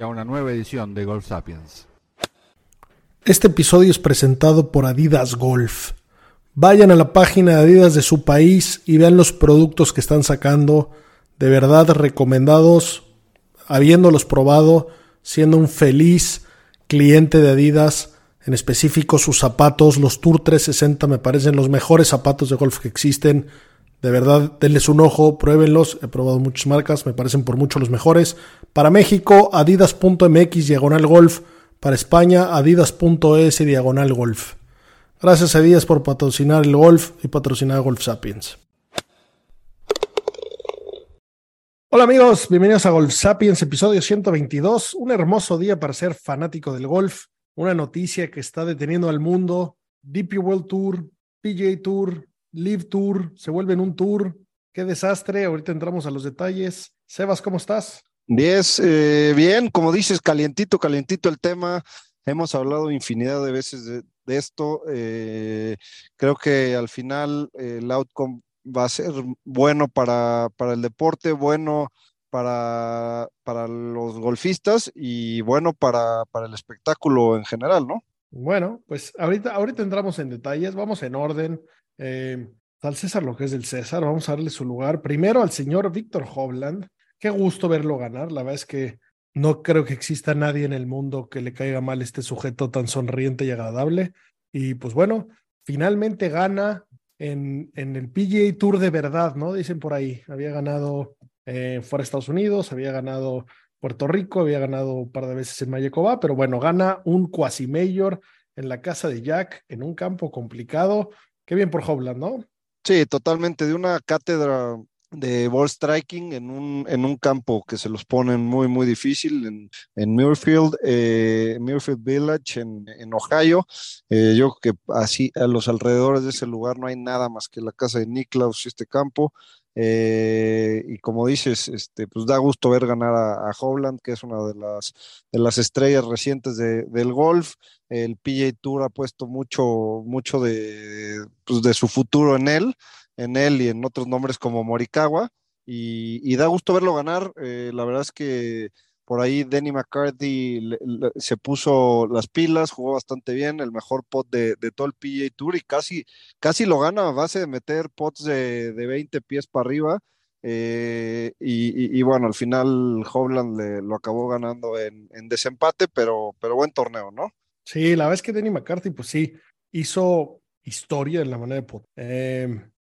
a una nueva edición de Golf Sapiens. Este episodio es presentado por Adidas Golf. Vayan a la página de Adidas de su país y vean los productos que están sacando. De verdad recomendados, habiéndolos probado, siendo un feliz cliente de Adidas. En específico sus zapatos, los Tour 360 me parecen los mejores zapatos de golf que existen. De verdad, denles un ojo, pruébenlos. He probado muchas marcas, me parecen por mucho los mejores. Para México, adidas.mx diagonal golf. Para España, adidas.es diagonal golf. Gracias a Adidas por patrocinar el golf y patrocinar Golf Sapiens. Hola amigos, bienvenidos a Golf Sapiens, episodio 122. Un hermoso día para ser fanático del golf. Una noticia que está deteniendo al mundo. DP World Tour, PGA Tour, Live Tour, se vuelve en un tour. Qué desastre. Ahorita entramos a los detalles. Sebas, ¿cómo estás? Diez, eh, bien, como dices, calientito, calientito el tema. Hemos hablado infinidad de veces de, de esto. Eh, creo que al final eh, el outcome va a ser bueno para, para el deporte, bueno para, para los golfistas y bueno para, para el espectáculo en general, ¿no? Bueno, pues ahorita, ahorita entramos en detalles, vamos en orden. Eh, al César lo que es del César, vamos a darle su lugar. Primero al señor Víctor Hovland. Qué gusto verlo ganar. La verdad es que no creo que exista nadie en el mundo que le caiga mal este sujeto tan sonriente y agradable. Y pues bueno, finalmente gana en, en el PGA Tour de verdad, ¿no? Dicen por ahí. Había ganado eh, fuera de Estados Unidos, había ganado Puerto Rico, había ganado un par de veces en Mayecoba, pero bueno, gana un quasi mayor en la casa de Jack, en un campo complicado. Qué bien por Hovland, ¿no? Sí, totalmente, de una cátedra de ball striking en un, en un campo que se los ponen muy, muy difícil en, en Muirfield, eh, Muirfield Village en, en Ohio. Eh, yo creo que así a los alrededores de ese lugar no hay nada más que la casa de Niklaus y este campo. Eh, y como dices, este, pues da gusto ver ganar a, a Hovland, que es una de las, de las estrellas recientes de, del golf. El PJ Tour ha puesto mucho, mucho de, pues de su futuro en él, en él y en otros nombres como Morikawa. Y, da gusto verlo ganar. Eh, la verdad es que por ahí Denny McCarthy se puso las pilas, jugó bastante bien, el mejor pot de, de, todo el PGA Tour y casi, casi lo gana a base de meter pots de, de 20 pies para arriba. Eh, y, bueno, al final Hovland le, lo acabó ganando en, desempate, pero, pero buen torneo, ¿no? Sí, la es que Denny McCarthy, pues sí, hizo historia en la manera de pot.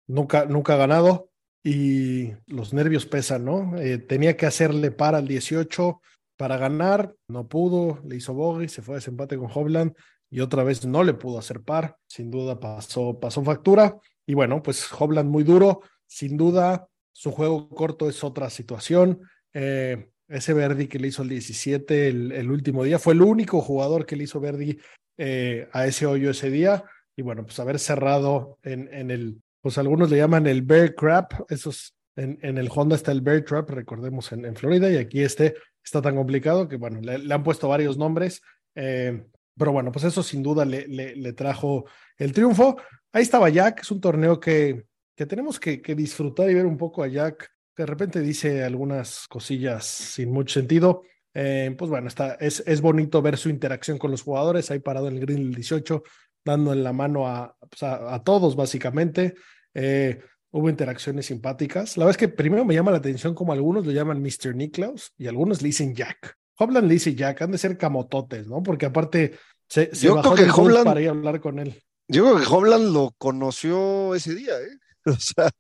Nunca, nunca ha ganado, y los nervios pesan, ¿no? Eh, tenía que hacerle para al 18 para ganar, no pudo, le hizo bogey, se fue a desempate con Hovland y otra vez no le pudo hacer par, sin duda pasó, pasó factura y bueno, pues Hovland muy duro, sin duda su juego corto es otra situación. Eh, ese Verdi que le hizo el 17 el, el, último día fue el único jugador que le hizo Verdi eh, a ese hoyo ese día y bueno, pues haber cerrado en, en el pues algunos le llaman el bear crap, esos en, en el Honda está el bear trap, recordemos en, en, Florida, y aquí este está tan complicado que bueno, le, le han puesto varios nombres, eh, pero bueno, pues eso sin duda le, le, le, trajo el triunfo. Ahí estaba Jack, es un torneo que, que tenemos que, que, disfrutar y ver un poco a Jack, que de repente dice algunas cosillas sin mucho sentido. Eh, pues bueno, está, es, es bonito ver su interacción con los jugadores, ahí parado en el green del 18, dando en la mano a, pues a, a todos básicamente. Eh, hubo interacciones simpáticas. La verdad es que primero me llama la atención como algunos lo llaman Mr. Niklaus y algunos le dicen Jack. Hobland le dice Jack, han de ser camototes, ¿no? Porque aparte se, se yo bajó creo que Hobland, para ir a hablar con él. Yo creo que Hobland lo conoció ese día, ¿eh? O sea,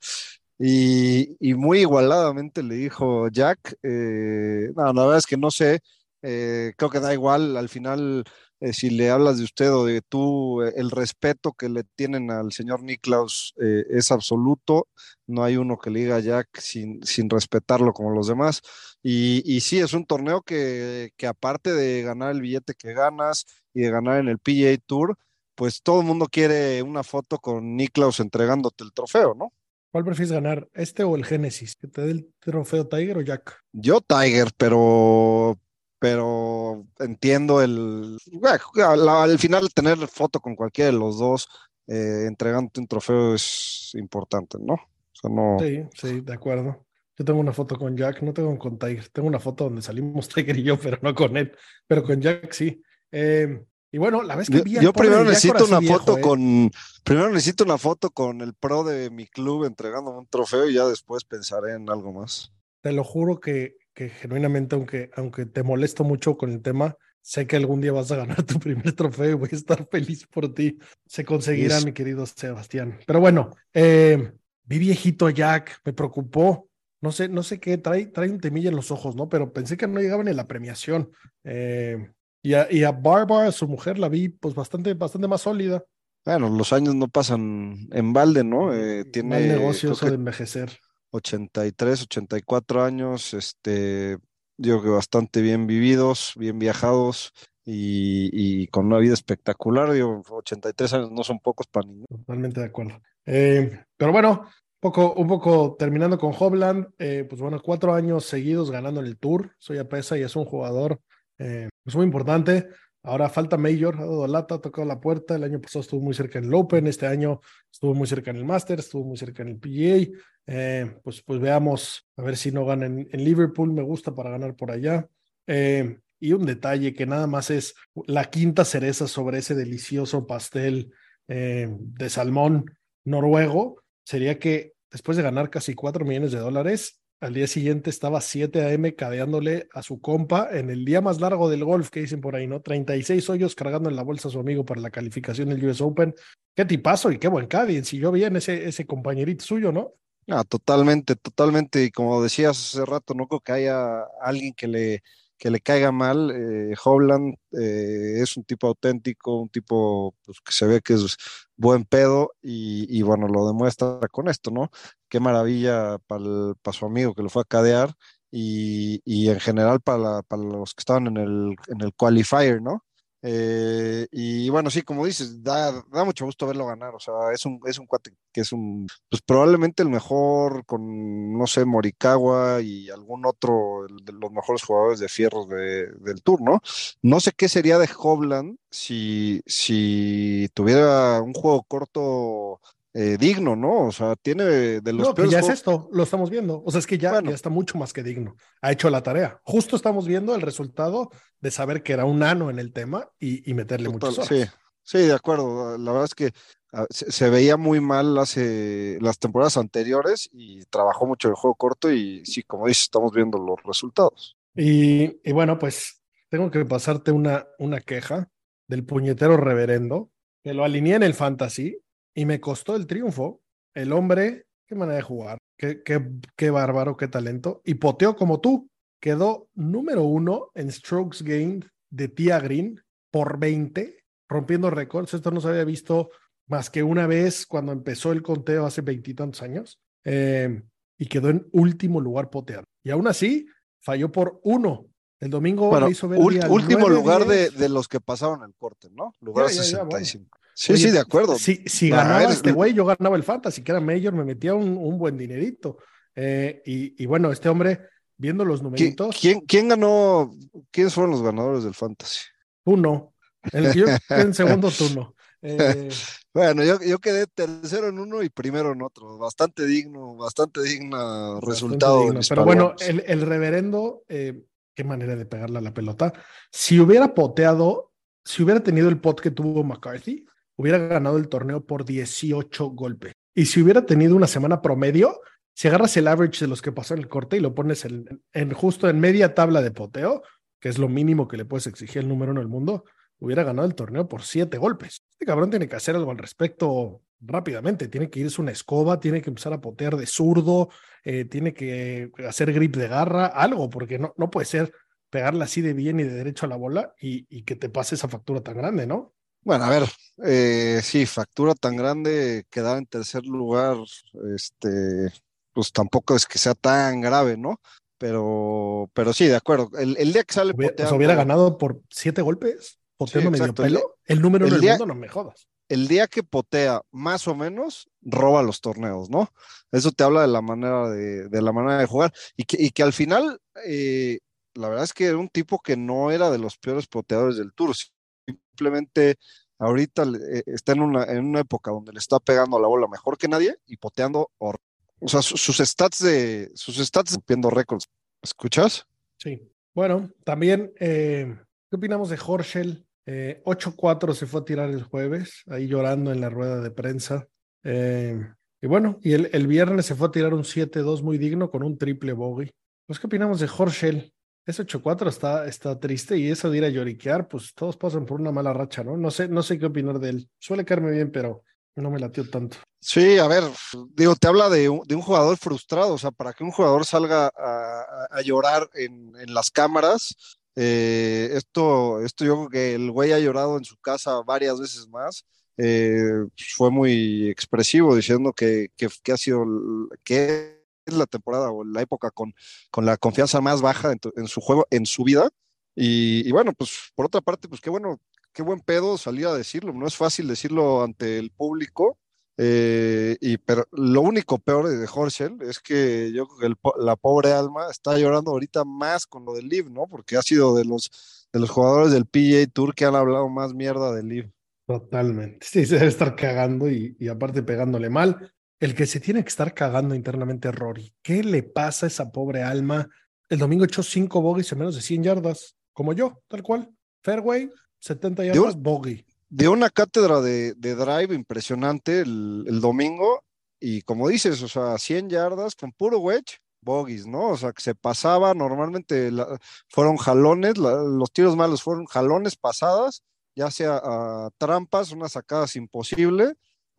y, y muy igualadamente le dijo Jack. Eh, no, la verdad es que no sé. Eh, creo que da igual, al final eh, si le hablas de usted o de tú, eh, el respeto que le tienen al señor Niklaus eh, es absoluto. No hay uno que le diga a Jack sin, sin respetarlo como los demás. Y, y sí, es un torneo que, que, aparte de ganar el billete que ganas y de ganar en el PGA Tour, pues todo el mundo quiere una foto con Niklaus entregándote el trofeo, ¿no? ¿Cuál prefieres ganar, este o el Génesis? ¿Que te dé el trofeo Tiger o Jack? Yo Tiger, pero pero entiendo el... al final tener foto con cualquiera de los dos eh, entregándote un trofeo es importante, ¿no? O sea, no... Sí, sí, de acuerdo. Yo tengo una foto con Jack, no tengo con Tiger. Tengo una foto donde salimos Tiger y yo, pero no con él. Pero con Jack sí. Eh, y bueno, la vez que vi Yo, yo primero necesito una viejo, foto ¿eh? con. Primero necesito una foto con el pro de mi club entregándome un trofeo y ya después pensaré en algo más. Te lo juro que que genuinamente, aunque, aunque te molesto mucho con el tema, sé que algún día vas a ganar tu primer trofeo y voy a estar feliz por ti. Se conseguirá, mi querido Sebastián. Pero bueno, eh, vi viejito Jack, me preocupó. No sé, no sé qué, trae, trae un temilla en los ojos, ¿no? Pero pensé que no llegaba ni la premiación. Eh, y, a, y a Barbara, su mujer, la vi pues bastante, bastante más sólida. Bueno, los años no pasan en balde, ¿no? Eh, tiene Mal negocio eso de envejecer. 83, 84 años, este, digo que bastante bien vividos, bien viajados y, y, con una vida espectacular. Digo, 83 años no son pocos para niños. Totalmente de acuerdo. Eh, pero bueno, poco, un poco terminando con Hobland, eh, pues bueno, cuatro años seguidos ganando el Tour. Soy pesa y es un jugador eh, pues muy importante. Ahora falta Major, ha dado lata, ha tocado la puerta. El año pasado estuvo muy cerca en el Open, este año estuvo muy cerca en el Masters, estuvo muy cerca en el PGA. Eh, pues, pues veamos, a ver si no gana en, en Liverpool, me gusta para ganar por allá. Eh, y un detalle que nada más es la quinta cereza sobre ese delicioso pastel eh, de salmón noruego, sería que después de ganar casi 4 millones de dólares, al día siguiente estaba 7 a.m. cadeándole a su compa en el día más largo del golf que dicen por ahí, ¿no? 36 hoyos cargando en la bolsa a su amigo para la calificación del US Open. Qué tipazo y qué buen caddy. Si bien ese, ese compañerito suyo, ¿no? Ah, totalmente, totalmente. Y como decías hace rato, no creo que haya alguien que le, que le caiga mal. Eh, eh, es un tipo auténtico, un tipo pues, que se ve que es buen pedo y, bueno, lo demuestra con esto, ¿no? Qué maravilla para su amigo que lo fue a cadear y, en general para, los que estaban en el qualifier, ¿no? Eh, y bueno, sí, como dices, da, da, mucho gusto verlo ganar. O sea, es un, es un cuate que es un, pues probablemente el mejor con, no sé, Morikawa y algún otro de los mejores jugadores de fierros de, del tour, ¿no? Sé qué sería de Hovland si, si tuviera un juego corto eh, digno, ¿no? O sea, tiene de los no, que ya es esto, lo estamos viendo. O sea, es que ya, bueno. ya, está mucho más que digno. Ha hecho la tarea. Justo estamos viendo el resultado de saber que era un nano en el tema y, y meterle Total, muchas horas. Sí, sí, de acuerdo. La verdad es que se, se, veía muy mal hace las temporadas anteriores y trabajó mucho el juego corto y sí, como dices, estamos viendo los resultados. Y, y bueno, pues tengo que pasarte una, una queja del puñetero reverendo que lo alineé en el fantasy y me costó el triunfo. El hombre, qué manera de jugar, qué, qué, qué bárbaro, qué talento. Y poteó como tú. Quedó número uno en strokes gained de Tia Green por 20, rompiendo récords. Esto no se había visto más que una vez cuando empezó el conteo hace veintitantos años. Eh, y quedó en último lugar poteando. Y aún así, falló por uno. El domingo bueno, hizo ver último 9, lugar de, de, los que pasaron el corte, ¿no? Lugar ya, ya, 65. Ya, bueno. Sí, Oye, sí, de acuerdo. Si, si ganaba este güey, yo ganaba el Fantasy, que era Mayor, me metía un, un buen dinerito. Eh, y, y, bueno, este hombre, viendo los numeritos. ¿Quién, ¿Quién, ganó? ¿Quiénes fueron los ganadores del Fantasy? Uno. El, yo en segundo turno. Eh, bueno, yo, yo, quedé tercero en uno y primero en otro. Bastante digno, bastante digno resultado. Digno. Pero bueno, el, el reverendo, eh, qué manera de pegarle a la pelota. Si hubiera poteado, si hubiera tenido el pot que tuvo McCarthy, hubiera ganado el torneo por 18 golpes. Y si hubiera tenido una semana promedio, si agarras el average de los que pasó en el corte y lo pones en, justo en media tabla de poteo, que es lo mínimo que le puedes exigir el número uno del mundo, hubiera ganado el torneo por siete golpes. Este cabrón tiene que hacer algo al respecto rápidamente. Tiene que irse una escoba, tiene que empezar a potear de zurdo, eh, tiene que hacer grip de garra, algo, porque no, no puede ser pegarle así de bien y de derecho a la bola y, y que te pase esa factura tan grande, ¿no? Bueno, a ver, eh, sí, factura tan grande, quedar en tercer lugar, este, pues tampoco es que sea tan grave, ¿no? Pero, pero sí, de acuerdo. El, el día que sale Hubiera, o sea, poteando- hubiera ganado por siete golpes, poteando medio. El pelo. El número el en el día- mundo, no me jodas. el día que potea más o menos, roba los torneos, ¿no? Eso te habla de la manera de, de la manera de jugar. Y que, y que al final, eh, la verdad es que era un tipo que no era de los peores poteadores del tour. Simplemente ahorita eh, está en una, en una época donde le está pegando la bola mejor que nadie y poteando. O sea, su- sus stats de. sus stats rompiendo récords. ¿Escuchas? Sí. Bueno, también, eh, ¿qué opinamos de Horschel? Eh, 8-4 se fue a tirar el jueves, ahí llorando en la rueda de prensa. Eh, y bueno, y el, el viernes se fue a tirar un 7-2 muy digno con un triple bogey. Pues, ¿qué opinamos de Horschel? Ese 8-4 está, está triste y eso de ir a lloriquear, pues todos pasan por una mala racha, ¿no? No sé, no sé qué opinar de él. Suele caerme bien, pero no me latió tanto. Sí, a ver, digo, te habla de un, de un jugador frustrado, o sea, para que un jugador salga a, llorar en, en las cámaras, eh, esto, esto yo creo que el güey ha llorado en su casa varias veces más, eh, fue muy expresivo diciendo que, que, que ha sido, que es la temporada o la época con, con la confianza más baja en, tu- en su juego, en su vida, y, y bueno, pues por otra parte, pues qué bueno, qué buen pedo salir a decirlo, no es fácil decirlo ante el público. Eh, y pero lo único peor de Horschel es que yo creo que el la pobre alma está llorando ahorita más con lo del Live, ¿no? Porque ha sido de los de los jugadores del PGA Tour que han hablado más mierda del Live. Totalmente. Sí, se debe estar cagando y, y aparte pegándole mal. El que se tiene que estar cagando internamente Rory. ¿Qué le pasa a esa pobre alma? El domingo echó cinco bogies en menos de 100 yardas, como yo, tal cual. Fairway, 70 yardas, bogey. Dio una cátedra de, de drive impresionante el, el domingo y como dices, o sea, 100 yardas con puro wedge, bogies, ¿no? O sea, que se pasaba, normalmente la- fueron jalones, la- los tiros malos fueron jalones pasadas, ya sea a trampas, unas sacadas imposible,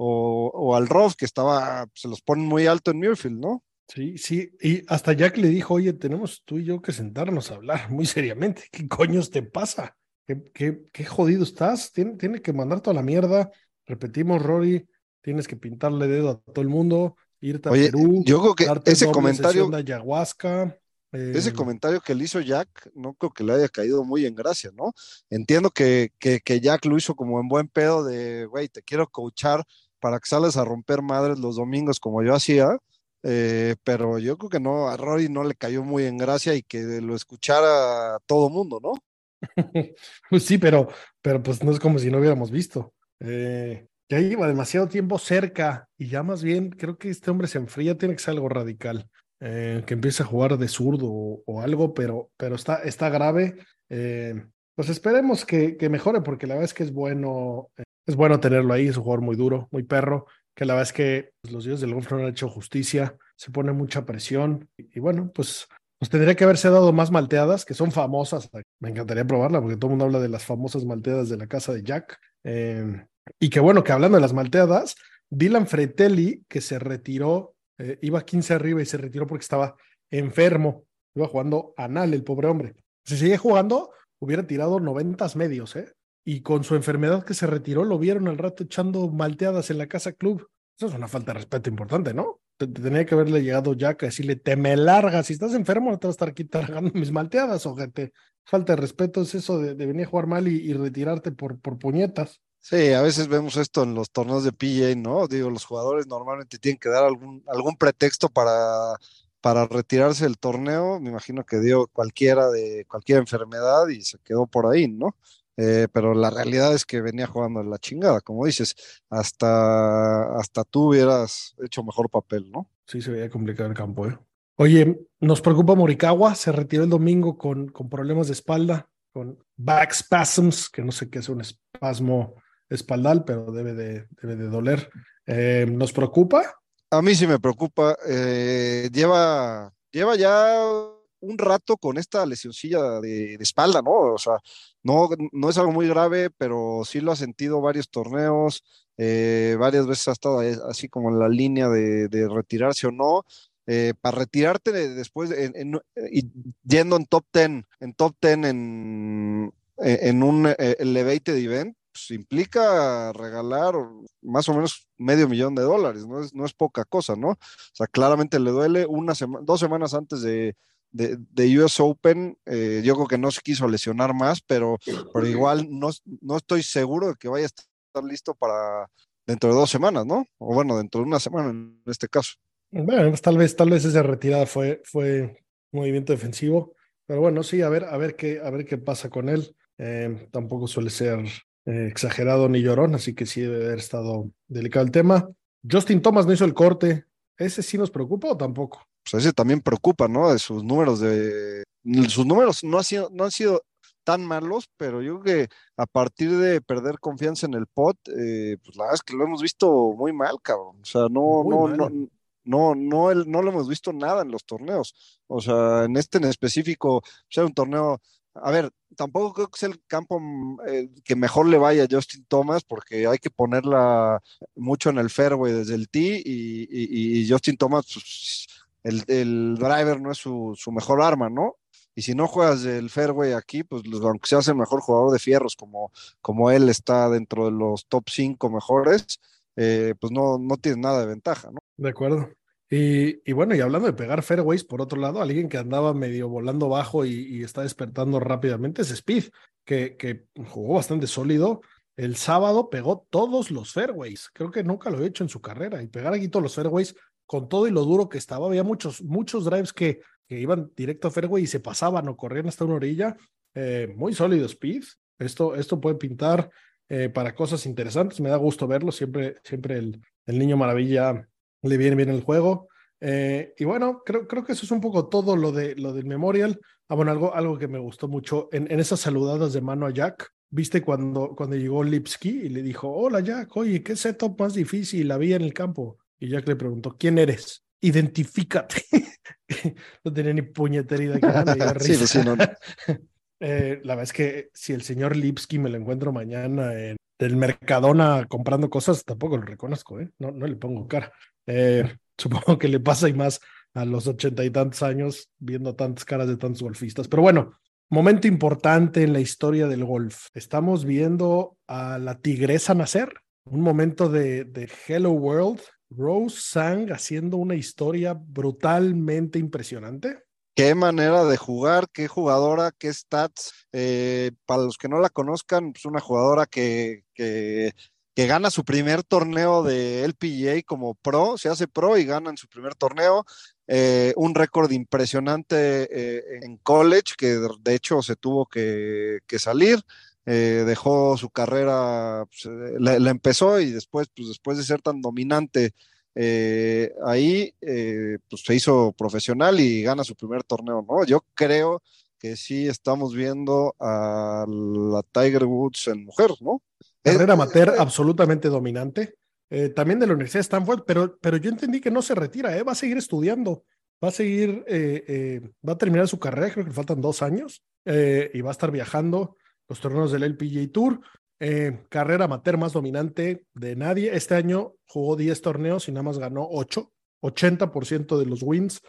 o, o al rough que estaba, se los ponen muy alto en Muirfield, ¿no? Sí, sí. Y hasta Jack le dijo, oye, tenemos tú y yo que sentarnos a hablar muy seriamente. ¿Qué coños te pasa? ¿Qué, qué, qué jodido estás? Tiene, tiene que mandar toda la mierda. Repetimos, Rory, tienes que pintarle dedo a todo el mundo, irte a Oye, Perú, yo creo que darte ese comentario, de ayahuasca. ese eh, comentario que le hizo Jack, no creo que le haya caído muy en gracia, ¿no? Entiendo que, que, que Jack lo hizo como en buen pedo de, güey, te quiero coachar para que sales a romper madres los domingos como yo hacía, eh, pero yo creo que no, a Rory no le cayó muy en gracia y que lo escuchara todo mundo, ¿no? Pues sí, pero, pero pues no es como si no hubiéramos visto. Eh, ya lleva demasiado tiempo cerca y ya más bien creo que este hombre se enfría, tiene que ser algo radical, eh, que empiece a jugar de zurdo o, algo, pero, pero está, está grave. Eh, pues esperemos que, que mejore porque la verdad es que es bueno, es bueno tenerlo ahí, es un jugador muy duro, muy perro, que la verdad es que pues, los dioses del golf no han hecho justicia, se pone mucha presión y, bueno, pues pues tendría que haberse dado más malteadas, que son famosas. Me encantaría probarla, porque todo el mundo habla de las famosas malteadas de la casa de Jack. Eh, y que bueno, que hablando de las malteadas, Dylan Fretelli, que se retiró, eh, iba 15 arriba y se retiró porque estaba enfermo. Iba jugando anal, el pobre hombre. Si seguía jugando, hubiera tirado 90 medios, ¿eh? Y con su enfermedad que se retiró, lo vieron al rato echando malteadas en la casa club. Eso es una falta de respeto importante, ¿no? Te, te tenía que haberle llegado ya que decirle, te me largas, si estás enfermo no te vas a estar aquí tragando mis malteadas, ojete. Falta de respeto es eso de, venir a jugar mal y, y retirarte por, por puñetas. Sí, a veces vemos esto en los torneos de PGA, ¿no? Digo, los jugadores normalmente tienen que dar algún, algún pretexto para, para retirarse del torneo. Me imagino que dio cualquiera de cualquier enfermedad y se quedó por ahí, ¿no? Eh, pero la realidad es que venía jugando la chingada, como dices, hasta, hasta tú hubieras hecho mejor papel, ¿no? Sí, se veía complicado el campo, ¿eh? Oye, nos preocupa Morikawa, se retiró el domingo con, con problemas de espalda, con back spasms, que no sé qué es un espasmo espaldal, pero debe de, debe de doler. Eh, ¿Nos preocupa? A mí sí me preocupa. eh, lleva, lleva ya un rato con esta lesioncilla de, espalda, ¿no? O sea, no, no es algo muy grave, pero sí lo ha sentido varios torneos, eh, varias veces ha estado así como en la línea de, retirarse o no. eh, para retirarte después yendo en top 10, en top 10 en, en un elevated event, pues, implica regalar más o menos medio millón de dólares, no es, no es poca cosa, ¿no? O sea, claramente le duele una semana, dos semanas antes de, de, US Open, eh, yo creo que no se quiso lesionar más, pero, pero igual no, no estoy seguro de que vaya a estar listo para dentro de dos semanas, ¿no? O bueno, dentro de una semana en este caso. Bueno, pues tal vez, tal vez esa retirada fue, fue movimiento defensivo, pero bueno, sí, a ver, a ver qué, a ver qué pasa con él. Eh, tampoco suele ser eh, exagerado ni llorón, así que sí debe haber estado delicado el tema. Justin Thomas no hizo el corte. ¿Ese sí nos preocupa o tampoco? Pues ese también preocupa, ¿no? De sus números de. Sus números no, ha sido, no han sido tan malos, pero yo creo que a partir de perder confianza en el pot, eh, pues la verdad es que lo hemos visto muy mal, cabrón. O sea, no, no, no, no, no, no, lo hemos visto nada en los torneos. O sea, en este en específico, o sea, un torneo a ver, tampoco creo que sea el campo mm, que mejor le vaya a Justin Thomas porque hay que ponerla mucho en el fairway desde el tee y, Justin Thomas, pues, el, driver no es su, mejor arma, ¿no? Y si no juegas del fairway aquí, pues aunque seas el mejor jugador de fierros, como, como él está dentro de los top 5 mejores, eh, pues no, no tienes nada de ventaja, ¿no? De acuerdo. Y, bueno, y hablando de pegar fairways, por otro lado, alguien que andaba medio volando bajo y, está despertando rápidamente es Speed, que, jugó bastante sólido. El sábado pegó todos los fairways. Creo que nunca lo he hecho en su carrera. Y pegar aquí todos los fairways con todo y lo duro que estaba. Había muchos, muchos drives que, iban directo a fairway y se pasaban o corrían hasta una orilla. Eh, muy sólido Speed. Esto, esto puede pintar eh, para cosas interesantes. Me da gusto verlo. Siempre, siempre el niño maravilla le viene bien el juego. Eh, y bueno, creo, creo que eso es un poco todo lo, de, lo del Memorial. Ah, bueno, algo, algo que me gustó mucho en, en esas saludadas de mano a Jack. ¿Viste cuando, cuando llegó Lipsky y le dijo, hola Jack, oye, ¿qué setup más difícil había en el campo? Y Jack le preguntó, ¿quién eres? Identifícate. no tenía ni puñetera idea que sí, sí, no. eh, la verdad es que si el señor Lipsky me lo encuentro mañana en el Mercadona comprando cosas, tampoco lo reconozco, ¿eh? no, no le pongo cara. Eh, supongo que le pasa y más a los ochenta y tantos años viendo tantas caras de tantos golfistas. Pero bueno, momento importante en la historia del golf. Estamos viendo a la tigresa nacer. Un momento de, de Hello World. Rose Sang haciendo una historia brutalmente impresionante. Qué manera de jugar, qué jugadora, qué stats. Eh, para los que no la conozcan, es una jugadora que que gana su primer torneo de LPGA como pro, se hace pro y gana en su primer torneo. Eh, un récord impresionante eh, en college, que de hecho se tuvo que, salir. Eh, dejó su carrera, pues, la, empezó y después, pues después de ser tan dominante ahí, pues se hizo profesional y gana su primer torneo, ¿no? Yo creo que sí estamos viendo a la Tiger Woods en mujer, ¿no? Carrera amateur absolutamente dominante. Eh, también de la Universidad de Stanford, pero, pero yo entendí que no se retira, ¿eh? va a seguir estudiando, va a seguir, eh, va a terminar su carrera, creo que le faltan dos años, y va a estar viajando los torneos del LPGA Tour. carrera amateur más dominante de nadie. Este año jugó 10 torneos y nada más ganó 8, 80% de los wins.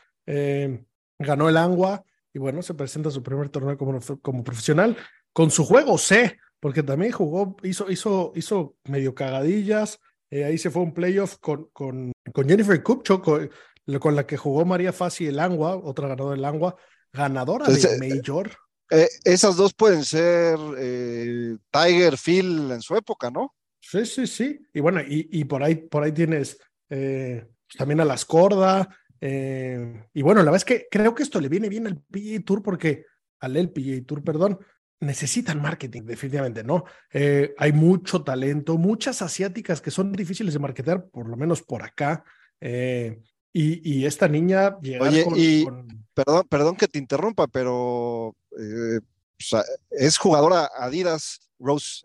ganó el Angua y bueno, se presenta su primer torneo como, como profesional. Con su juego C, porque también jugó, hizo, hizo, hizo medio cagadillas. Eh, ahí se fue un playoff con, con, con Jennifer Kupcho, con, la que jugó María Fassi el Angua, otra ganadora del Angua, ganadora de eh, Major. Eh, esas dos pueden ser Tiger, Phil en su época, ¿no? Sí, sí, sí. Y bueno, y, y por ahí, por ahí tienes pues también a las Corda. y bueno, la verdad es que creo que esto le viene bien al PGA Tour porque al LPGA Tour, perdón, necesitan marketing, definitivamente, ¿no? Eh, hay mucho talento, muchas asiáticas que son difíciles de marketear, por lo menos por acá. Eh, y, esta niña Oye, y Perdón, perdón que te interrumpa, pero eh, es jugadora Adidas, Rose,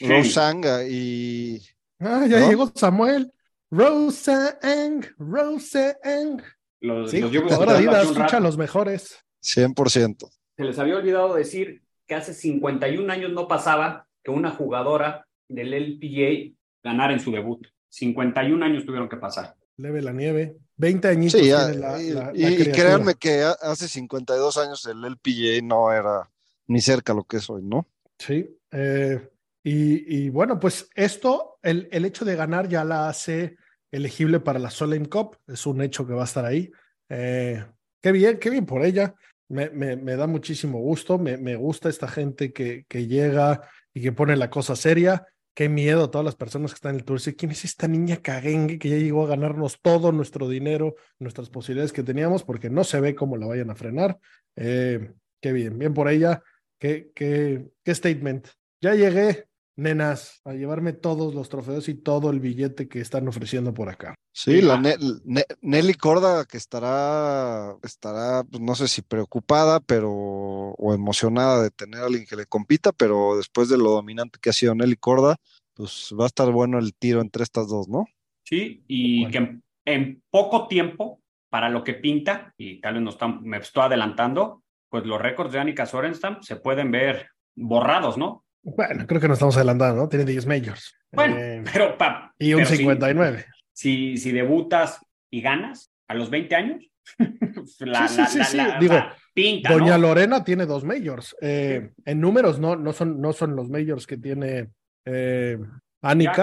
Rose Sang y... Ah, ya llegó Samuel. Rose Ang, Rose Ang. Los, sí, los Adidas, escucha los mejores. 100% se les había olvidado decir que hace 51 años no pasaba que una jugadora del LPGA ganara en su debut. 51 años tuvieron que pasar. leve la nieve. 20 añitos Sí, ya, tiene la, y, la- la y- créanme que hace 52 años el LPGA no era ni cerca lo que es hoy, ¿no? Sí. eh, y, y bueno, pues esto, el, el hecho de ganar ya la hace elegible para la Solheim Cup. Es un hecho que va a estar ahí. Eh, qué bien, qué bien por ella. Me, da muchísimo gusto. Me, gusta esta gente que, llega y que pone la cosa seria. Qué miedo a todas las personas que están en el tour. ¿Quién es esta niña caguengue que ya llegó a ganarnos todo nuestro dinero, nuestras posibilidades que teníamos? Porque no se ve cómo la vayan a frenar. Eh, qué bien, bien por ella. Qué, qué, qué statement. Ya llegué, nenas, a llevarme todos los trofeos y todo el billete que están ofreciendo por acá. Sí, la. Ne- Ne- Nelly Corda que estará, estará, pues, no sé si preocupada, pero, o emocionada de tener a alguien que le compita, pero después de lo dominante que ha sido Nelly Corda, pues va a estar bueno el tiro entre estas dos, ¿no? Sí, y que en, en poco tiempo, para lo que pinta, y tal vez no está, me estoy adelantando, pues los récords de Annika Sorenstam se pueden ver borrados, ¿no? Bueno, creo que nos estamos adelantando, ¿no? Tiene 10 majors. Bueno, Eh, pero pa, y un pero si- 59. Si, si, debutas y ganas a los 20 años, la, Sí, sí, la- sí, la- Digo, pinta, Doña ¿no? Lorena tiene dos majors. Eh, En números no, no, son, no son los majors que tiene eh,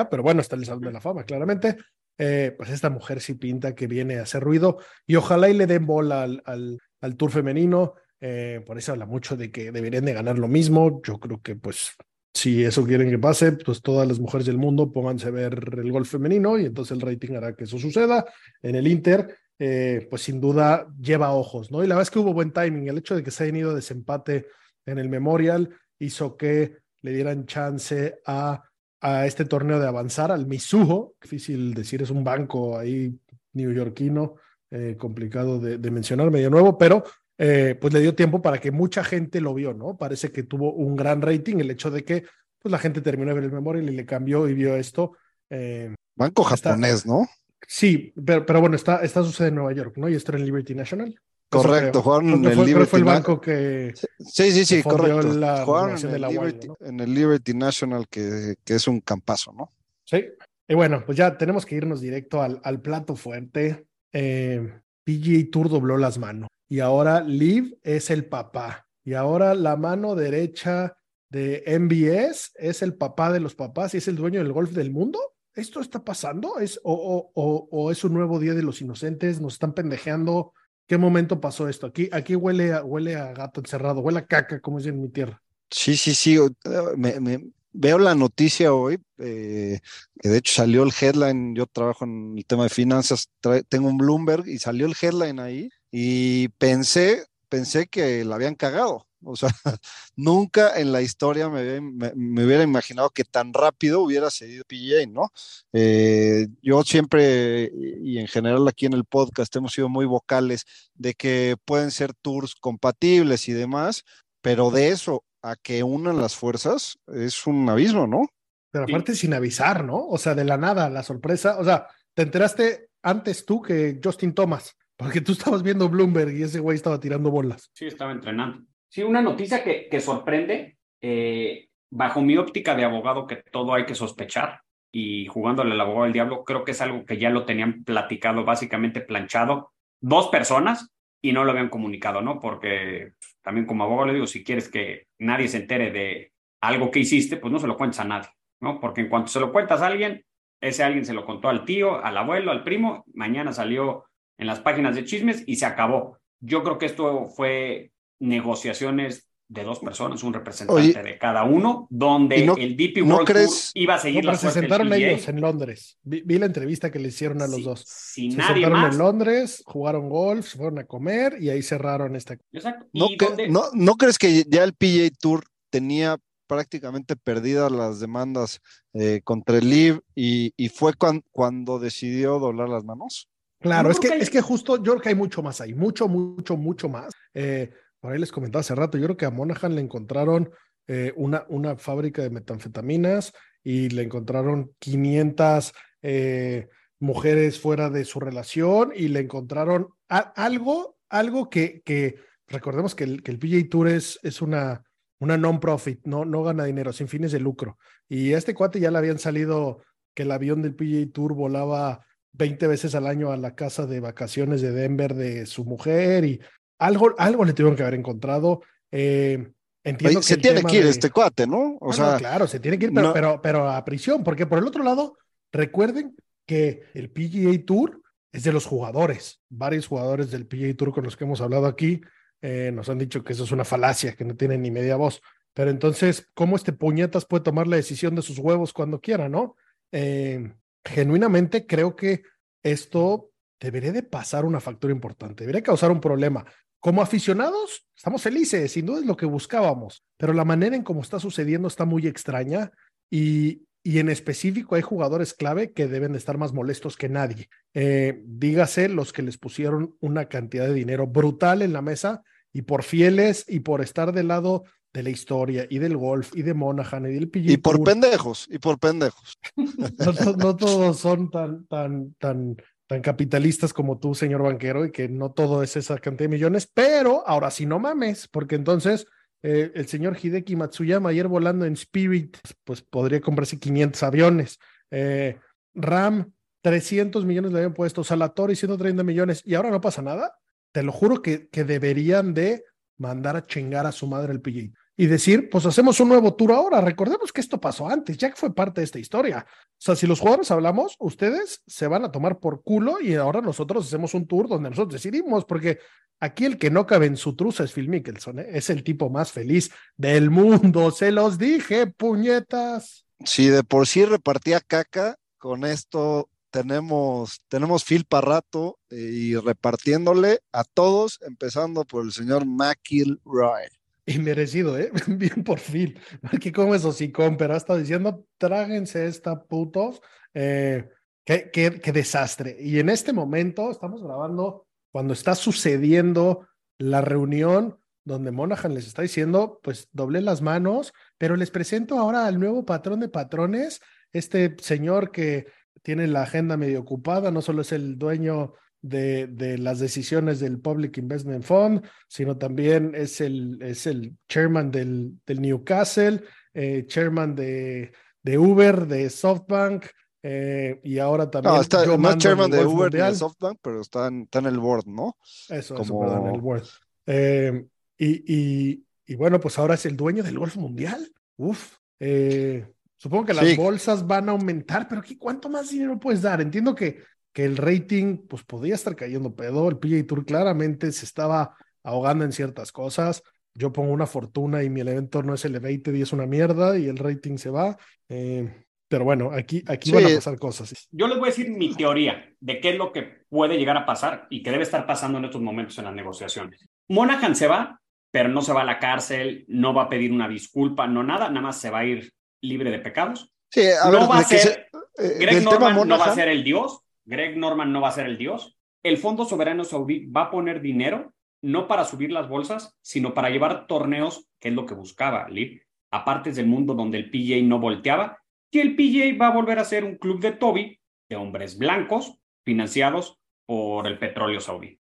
pero bueno, está el Salón de la Fama, claramente. Eh, pues esta mujer sí pinta que viene a hacer ruido y ojalá y le den bola al, al, al tour femenino. Eh, por eso habla mucho de que deberían de ganar lo mismo. Yo creo que pues si eso quieren que pase, pues todas las mujeres del mundo pónganse a ver el golf femenino y entonces el rating hará que eso suceda. En el Inter, eh, pues sin duda lleva ojos, ¿no? Y la verdad es que hubo buen timing. El hecho de que se hayan ido a desempate en el Memorial hizo que le dieran chance a, a este torneo de avanzar, al Mizuho, difícil decir, es un banco ahí neoyorquino, eh, complicado de, de mencionar, medio nuevo, pero eh, pues le dio tiempo para que mucha gente lo vio, ¿no? Parece que tuvo un gran rating el hecho de que pues la gente terminó de ver el Memorial y le cambió y vio esto. Eh, Banco Está- japonés, ¿no? sí, pero, pero bueno, está, está sucede en Nueva York, ¿no? Y esto era en Liberty National. Correcto, jugaron en el Liberty fue el banco que... Sí, sí, sí, que correcto. la Jugaron en el, la Liberty, ¿no? en el Liberty National, que, que es un campazo, ¿no? Sí. Y bueno, pues ya tenemos que irnos directo al, al plato fuerte. Eh, PGA Tour dobló las manos y ahora Liv es el papá. Y ahora la mano derecha de MBS es el papá de los papás y es el dueño del golf del mundo. ¿Esto está pasando? ¿Es, o, o- o- es un nuevo día de los inocentes? ¿Nos están pendejeando? ¿Qué momento pasó esto? Aquí, aquí huele, a, huele a gato encerrado, huele a caca, como dicen en mi tierra. Sí, sí, sí. o- me- veo la noticia hoy, eh, que de hecho salió el headline. Yo trabajo en el tema de finanzas, tengo un Bloomberg y salió el headline ahí y pensé, pensé que la habían cagado. O sea, nunca en la historia me, me- me hubiera imaginado que tan rápido hubiera cedido PGA, ¿no? Eh, yo siempre, y en general aquí en el podcast, hemos sido muy vocales de que pueden ser tours compatibles y demás, pero de eso a que unan las fuerzas es un abismo, ¿no? Pero Sí. aparte sin avisar, ¿no? O sea, de la nada, la sorpresa. O sea, te enteraste antes tú que Justin Thomas, porque tú estabas viendo Bloomberg y ese güey estaba tirando bolas. Sí, estaba entrenando. Sí, una noticia que, sorprende, eh, bajo mi óptica de abogado, que todo hay que sospechar, y jugándole al abogado del diablo, creo que es algo que ya lo tenían platicado, básicamente planchado, dos personas y no lo habían comunicado, ¿no? Porque también como abogado le digo, si quieres que nadie se entere de algo que hiciste, pues no se lo cuentes a nadie, ¿no? Porque en cuanto se lo cuentas a alguien, ese alguien se lo contó al tío, al abuelo, al primo, mañana salió en las páginas de chismes y se acabó. Yo creo que esto fue negociaciones de dos personas, un representante Oye, de cada uno, donde ¿y no- el DP no World Tour crees- iba a seguir No, la pero se sentaron ellos en Londres. Vi, vi la entrevista que le hicieron a los Si- dos. Si Se nadie sentaron más. en Londres, jugaron golf, se fueron a comer y ahí cerraron esta. Exacto. ¿No, que- no, ¿no crees que ya el PGA Tour tenía prácticamente perdidas las demandas eh, contra el LIV y, y fue cuan- cuando decidió doblar las manos? Claro, es que, creo que hay- es que justo yo creo que hay mucho más ahí, mucho, mucho, mucho más. Eh, por ahí les comentaba hace rato, yo creo que a Monaghan le encontraron eh, una, una fábrica de metanfetaminas y le encontraron 500 eh, mujeres fuera de su relación y le encontraron a- algo, algo que, que recordemos que el, que el PGA Tour es, es una, una non-profit, no, no gana dinero, sin fines de lucro. Y a este cuate ya le habían salido que el avión del PGA Tour volaba 20 veces al año a la casa de vacaciones de Denver de su mujer y algo, algo le tuvieron que haber encontrado. Eh, entiendo Oye, se tiene que ir de- este cuate, ¿no? O Ah, sea, claro, se tiene que ir, pero, no- pero, pero a prisión, porque por el otro lado, recuerden que el PGA Tour es de los jugadores. Varios jugadores del PGA Tour con los que hemos hablado aquí eh, nos han dicho que eso es una falacia, que no tienen ni media voz. Pero entonces, ¿cómo este puñetas puede tomar la decisión de sus huevos cuando quiera, no? Eh, genuinamente creo que esto debería de pasar una factura importante, debería causar un problema. Como aficionados, estamos felices, sin duda es lo que buscábamos, pero la manera en cómo está sucediendo está muy extraña y, y en específico hay jugadores clave que deben de estar más molestos que nadie. Eh, dígase los que les pusieron una cantidad de dinero brutal en la mesa y por fieles y por estar del lado de la historia y del golf y de Monahan y del PGA y por Tour. pendejos, y por pendejos. No todos son tan, tan, tan, tan capitalistas como tú, señor banquero, y que no todo es esa cantidad de millones, pero ahora sí no mames, porque entonces eh, el señor Hideki Matsuyama ayer volando en Spirit, pues podría comprarse 500 aviones. Eh, Ram, 300 millones le habían puesto, Salatori 130 millones, y ahora no pasa nada. Te lo juro que, que deberían de mandar a chingar a su madre el PGA y decir, pues hacemos un nuevo tour ahora. Recordemos que esto pasó antes, ya que fue parte de esta historia. O sea, si los jugadores hablamos, ustedes se van a tomar por culo y ahora nosotros hacemos un tour donde nosotros decidimos, porque aquí el que no cabe en su truza es Phil Mickelson, ¿eh? es el tipo más feliz del mundo, se los dije, puñetas. Si de por sí repartía caca, con esto tenemos, tenemos fil para rato eh, y repartiéndole a todos, empezando por el señor McIlroy. Y merecido, ¿eh? Bien por fin. Porque como eso sí, pero estado diciendo, tráguense esta putos. Eh, qué, qué, qué desastre. Y en este momento estamos grabando cuando está sucediendo la reunión donde Monahan les está diciendo, pues doble las manos, pero les presento ahora al nuevo patrón de patrones, este señor que tiene la agenda medio ocupada, no solo es el dueño de, de, las decisiones del Public Investment Fund, sino también es el, es el chairman del, del Newcastle, eh, chairman de, de, Uber, de SoftBank, eh, y ahora también. No, está, no es chairman de Uber mundial. ni de SoftBank, pero está en, está en el board, ¿no? Eso, Como... eso, perdón, el board. Eh, y, y, y, bueno, pues ahora es el dueño del golf mundial. Uf. Eh, supongo que las sí. bolsas van a aumentar, pero ¿qué, ¿cuánto más dinero puedes dar? Entiendo que que el rating pues podía estar cayendo pedo, el PGA Tour claramente se estaba ahogando en ciertas cosas, yo pongo una fortuna y mi evento no es elevated y es una mierda y el rating se va, eh, pero bueno, aquí, aquí sí. van a pasar cosas. Yo les voy a decir mi teoría de qué es lo que puede llegar a pasar y que debe estar pasando en estos momentos en las negociaciones. Monahan se va, pero no se va a la cárcel, no va a pedir una disculpa, no nada, nada más se va a ir libre de pecados. Sí, a no ver, va a ser, se, eh, Greg Norman no va a ser el dios, Greg Norman no va a ser el dios. El Fondo Soberano Saudí va a poner dinero no para subir las bolsas, sino para llevar torneos, que es lo que buscaba Lee, a partes del mundo donde el PGA no volteaba. Y el PGA va a volver a ser un club de Toby, de hombres blancos, financiados por el petróleo saudí.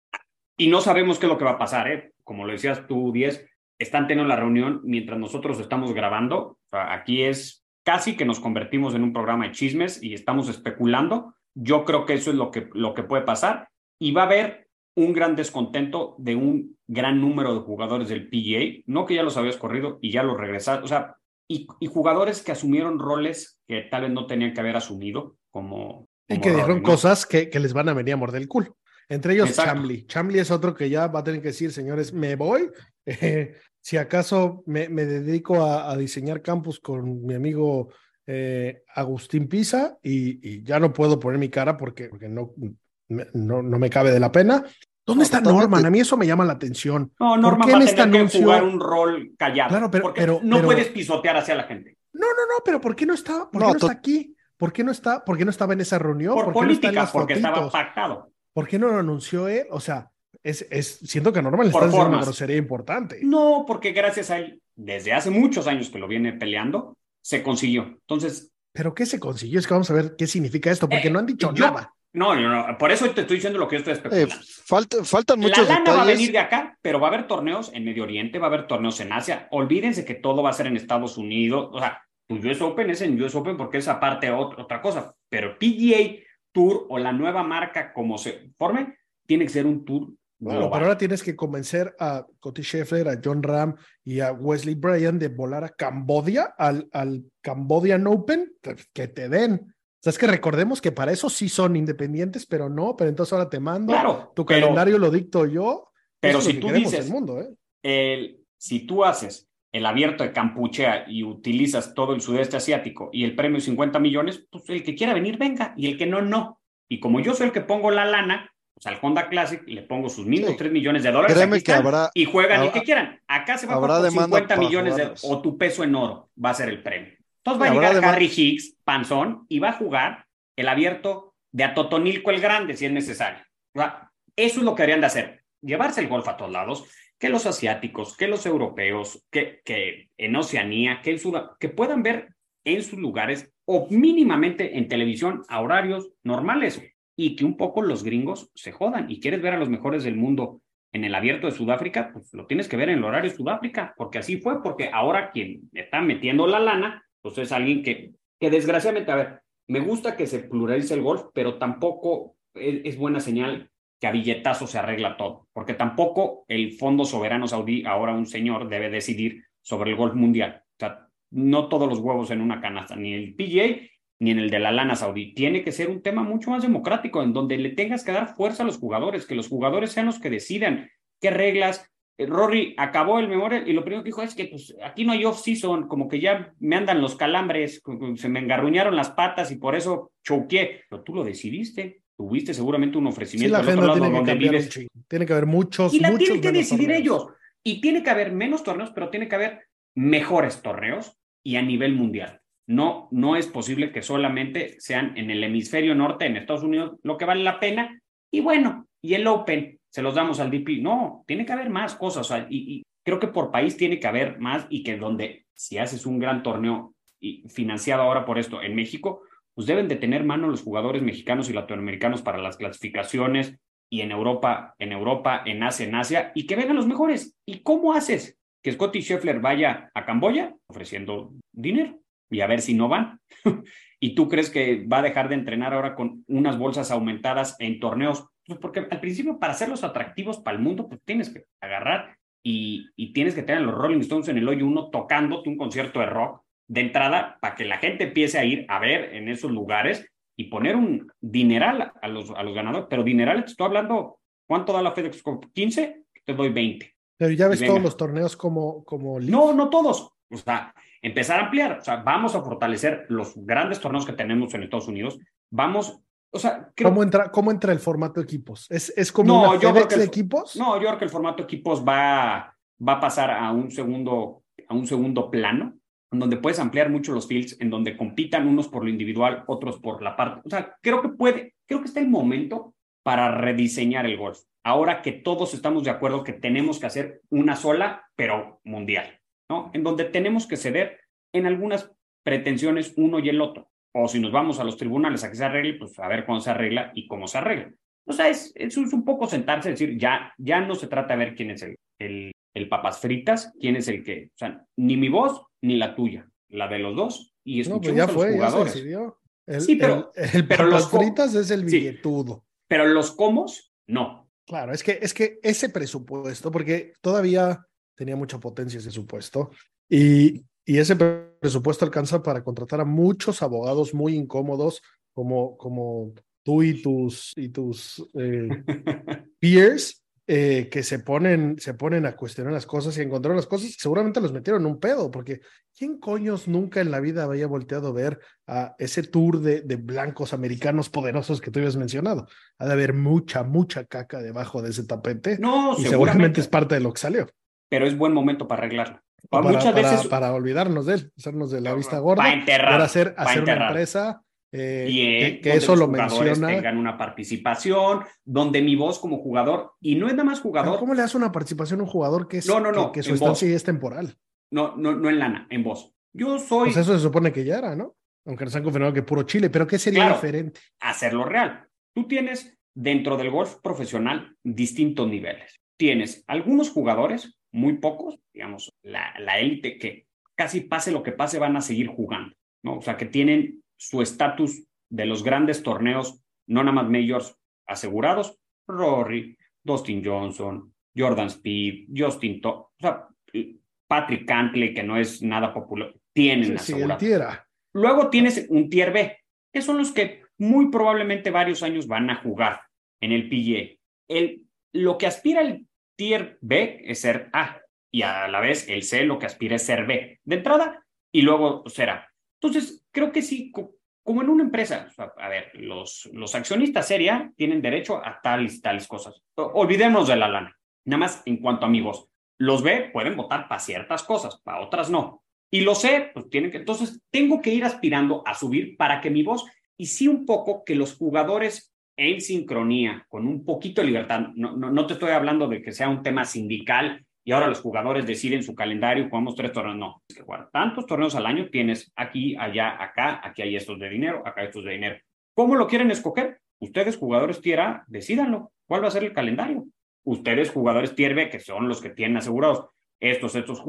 Y no sabemos qué es lo que va a pasar, ¿eh? Como lo decías tú, Diez, están teniendo la reunión mientras nosotros estamos grabando. Sea, aquí es casi que nos convertimos en un programa de chismes y estamos especulando. Yo creo que eso es lo que, lo que puede pasar y va a haber un gran descontento de un gran número de jugadores del PGA, no que ya los habías corrido y ya los regresaron, o sea, y, y, jugadores que asumieron roles que tal vez no tenían que haber asumido, como... Y que dijeron cosas que, que, les van a venir a morder el culo. Entre ellos Exacto. Chamley. Chamley es otro que ya va a tener que decir, señores, me voy. Eh, si acaso me, me dedico a, a, diseñar campus con mi amigo eh, Agustín Pisa y, y, ya no puedo poner mi cara porque, porque no, no, no, me cabe de la pena. ¿Dónde No, está. Norman? A mí eso me llama la atención. No, ¿Por Norman qué va a en tener este que jugar un rol callado, Claro, pero- porque pero- no pero- puedes pisotear hacia la gente. No, no, no, pero ¿por qué no está? ¿Por No, qué no está aquí? ¿Por qué no está? ¿Por qué no estaba en esa reunión? Por ¿Por no política, porque estaba pactado. ¿Por qué no lo anunció él? O sea, es, es, siento que a Norman le está haciendo una grosería importante. No, porque gracias a él, desde hace muchos años que lo viene peleando, se consiguió. Entonces, ¿Pero qué se consiguió? Es que vamos a ver qué significa esto, porque Eh, no han dicho yo- nada. no, no, no, por eso te estoy diciendo lo que yo estoy Eh, especulando. falta- faltan La muchos lana va a detalles. venir de acá, pero va a haber torneos en Medio Oriente, va a haber torneos en Asia. Olvídense que todo va a ser en Estados Unidos. O sea, tu US Open es en US Open porque es aparte ot- otra cosa. Pero PGA tour o la nueva marca como se forme, tiene que ser un tour Claro, pero ahora tienes que convencer a Cody Scheffler, a John Ram y a Wesley Bryan de volar a Cambodia, al, al Cambodian Open, que te den. O sea, es que recordemos que para eso sí son independientes, pero no, pero entonces ahora te mando, claro, tu calendario lo dicto yo. Pero si tú dices, el mundo, ¿eh? el, si tú haces el abierto de Campuchea y utilizas todo el sudeste asiático y el premio es 50 millones, pues el que quiera venir, venga, y el que no, no. Y como yo soy el que pongo la lana, pues al Honda Classic le pongo sus mismos tres millones de dólares Créeme que habrá, y juegan el que quieran. Acá se va a por 50 millones de, o tu peso en oro va a ser el premio. Entonces va a llegar Harry Higgs, panzón, y va a jugar el abierto de Atotonilco el Grande, si es necesario. Eso es lo que deberían de hacer, llevarse el golf a todos lados, que los asiáticos, que los europeos, que, que en Oceanía, que, en puedan ver en sus lugares o mínimamente en televisión a horarios normales y que un poco los gringos se jodan. Y quieres ver a los mejores del mundo en el abierto de Sudáfrica, pues lo tienes que ver en el horario de Sudáfrica, porque así fue, porque ahora quien está metiendo la lana, pues es alguien que, que desgraciadamente, a ver, me gusta que se pluralice el golf, pero tampoco es, buena señal que a billetazo se arregla todo, porque tampoco el Fondo Soberano Saudí, ahora un señor, debe decidir sobre el golf mundial. O sea, no todos los huevos en una canasta, ni el PGA ni en el de la lana saudí. Tiene que ser un tema mucho más democrático, en donde le tengas que dar fuerza a los jugadores, que los jugadores sean los que decidan qué reglas. Eh, Rory acabó el memorial y lo primero que dijo es que pues, aquí no hay off-season, como que ya me andan los calambres, se me engarruñaron las patas y por eso choqué. Pero tú lo decidiste, tuviste seguramente un ofrecimiento sí, la lado tiene donde que vives. Tiene que haber muchos. Y la muchos tienen que decidir ellos. Y tiene que haber menos torneos, pero tiene que haber mejores torneos y a nivel mundial. No, no es posible que solamente sean en el hemisferio norte, en Estados Unidos, lo que vale la pena. Y bueno, y el Open, se los damos al DP. No, tiene que haber más cosas. y, creo que por país tiene que haber más y que donde si haces un gran torneo y financiado ahora por esto en México, pues deben de tener mano los jugadores mexicanos y latinoamericanos para las clasificaciones y en Europa, en Europa, en Asia, en Asia, y que vengan los mejores. ¿Y cómo haces que Scotty Scheffler vaya a Camboya ofreciendo dinero? y a ver si no van. ¿Y tú crees que va a dejar de entrenar ahora con unas bolsas aumentadas en torneos? Pues porque al principio para hacerlos atractivos para el mundo, pues tienes que agarrar y, y tienes que tener los Rolling Stones en el hoyo uno tocándote un concierto de rock de entrada para que la gente empiece a ir a ver en esos lugares y poner un dineral a los, a los ganadores. Pero dineral, te estoy hablando, ¿cuánto da la FedEx Cup? ¿15? Te doy 20. Pero ya ves todos los torneos como... como no, no todos. O sea, empezar a ampliar. O sea, vamos a fortalecer los grandes torneos que tenemos en Estados Unidos. Vamos, o sea, ¿Cómo, entra, ¿Cómo entra el formato equipos? ¿Es, es como no, una yo creo que de equipos? No, yo creo que el formato equipos va, va a pasar a un segundo, a un segundo plano, donde puedes ampliar mucho los fields, en donde compitan unos por lo individual, otros por la parte. O sea, creo que puede, creo que está el momento para rediseñar el golf. Ahora que todos estamos de acuerdo que tenemos que hacer una sola, pero mundial. En donde tenemos que ceder en algunas pretensiones uno y el otro. O si nos vamos a los tribunales a que se arregle, pues a ver cuándo se arregla y cómo se arregla. O sea, es, es un poco sentarse y decir, ya, ya no se trata de ver quién es el, el papas fritas, quién es el que, o sea, ni mi voz ni la tuya, la de los dos. Y no, pues ya fue, Ya se decidió. sí, pero, el, pero los fritas es el billetudo. pero los comos, no. Claro, es que, es que ese presupuesto, porque todavía tenía mucha potencia ese supuesto. Y, y ese presupuesto alcanza para contratar a muchos abogados muy incómodos, como, como tú y tus, y tus eh, peers, eh, que se ponen, se ponen a cuestionar las cosas y a encontrar las cosas, seguramente los metieron en un pedo, porque ¿quién coños nunca en la vida había volteado a ver a ese tour de, de blancos americanos poderosos que tú habías mencionado? Ha de haber mucha, mucha caca debajo de ese tapete. No, y seguramente es parte de lo que salió pero es buen momento para arreglarlo. Para, Muchas veces, para, olvidarnos de él, hacernos de la vista gorda, para enterrar, para hacer, hacer una empresa eh, que, eso lo menciona. tengan una participación, donde mi voz como jugador, y no es nada más jugador. ¿Cómo le das una participación a un jugador que, es, no, no, no, que, su estancia es temporal? No, no, no en lana, en voz. Yo soy. Pues eso se supone que ya era, ¿no? Aunque nos han confirmado que puro Chile, pero ¿qué sería diferente? Hacerlo real. Tú tienes dentro del golf profesional distintos niveles. Tienes algunos jugadores muy pocos, digamos, la, la élite que casi pase lo que pase van a seguir jugando, ¿no? O sea, que tienen su estatus de los grandes torneos no nada más majors asegurados, Rory, Dustin Johnson, Jordan Speed, Justin o sea, Patrick Cantley, que no es nada popular, tienen Sí, sí, asegurado. tierra. Luego tienes un tier B, que son los que muy probablemente varios años van a jugar en el PGA. El, lo que aspira el tier B es ser A y a la vez el C lo que aspira es ser B de entrada y luego ser A. Entonces, creo que sí, co- como en una empresa, o sea, a ver, los, los accionistas seria tienen derecho a tales y tales cosas. Olvidémonos de la lana. Nada más en cuanto a amigos. Los B pueden votar para ciertas cosas, para otras no. Y los C, pues tienen que, entonces tengo que ir aspirando a subir para que mi voz, y sí un poco que los jugadores en sincronía, con un poquito de libertad, no, no, no te estoy hablando de que sea un tema sindical y ahora los jugadores deciden su calendario, jugamos tres torneos, no, es que jugar tantos torneos al año tienes aquí, allá, acá, aquí hay estos de dinero, acá estos de dinero. ¿Cómo lo quieren escoger? Ustedes, jugadores tierra, decídanlo. ¿Cuál va a ser el calendario? Ustedes, jugadores tier B, que son los que tienen asegurados estos, estos,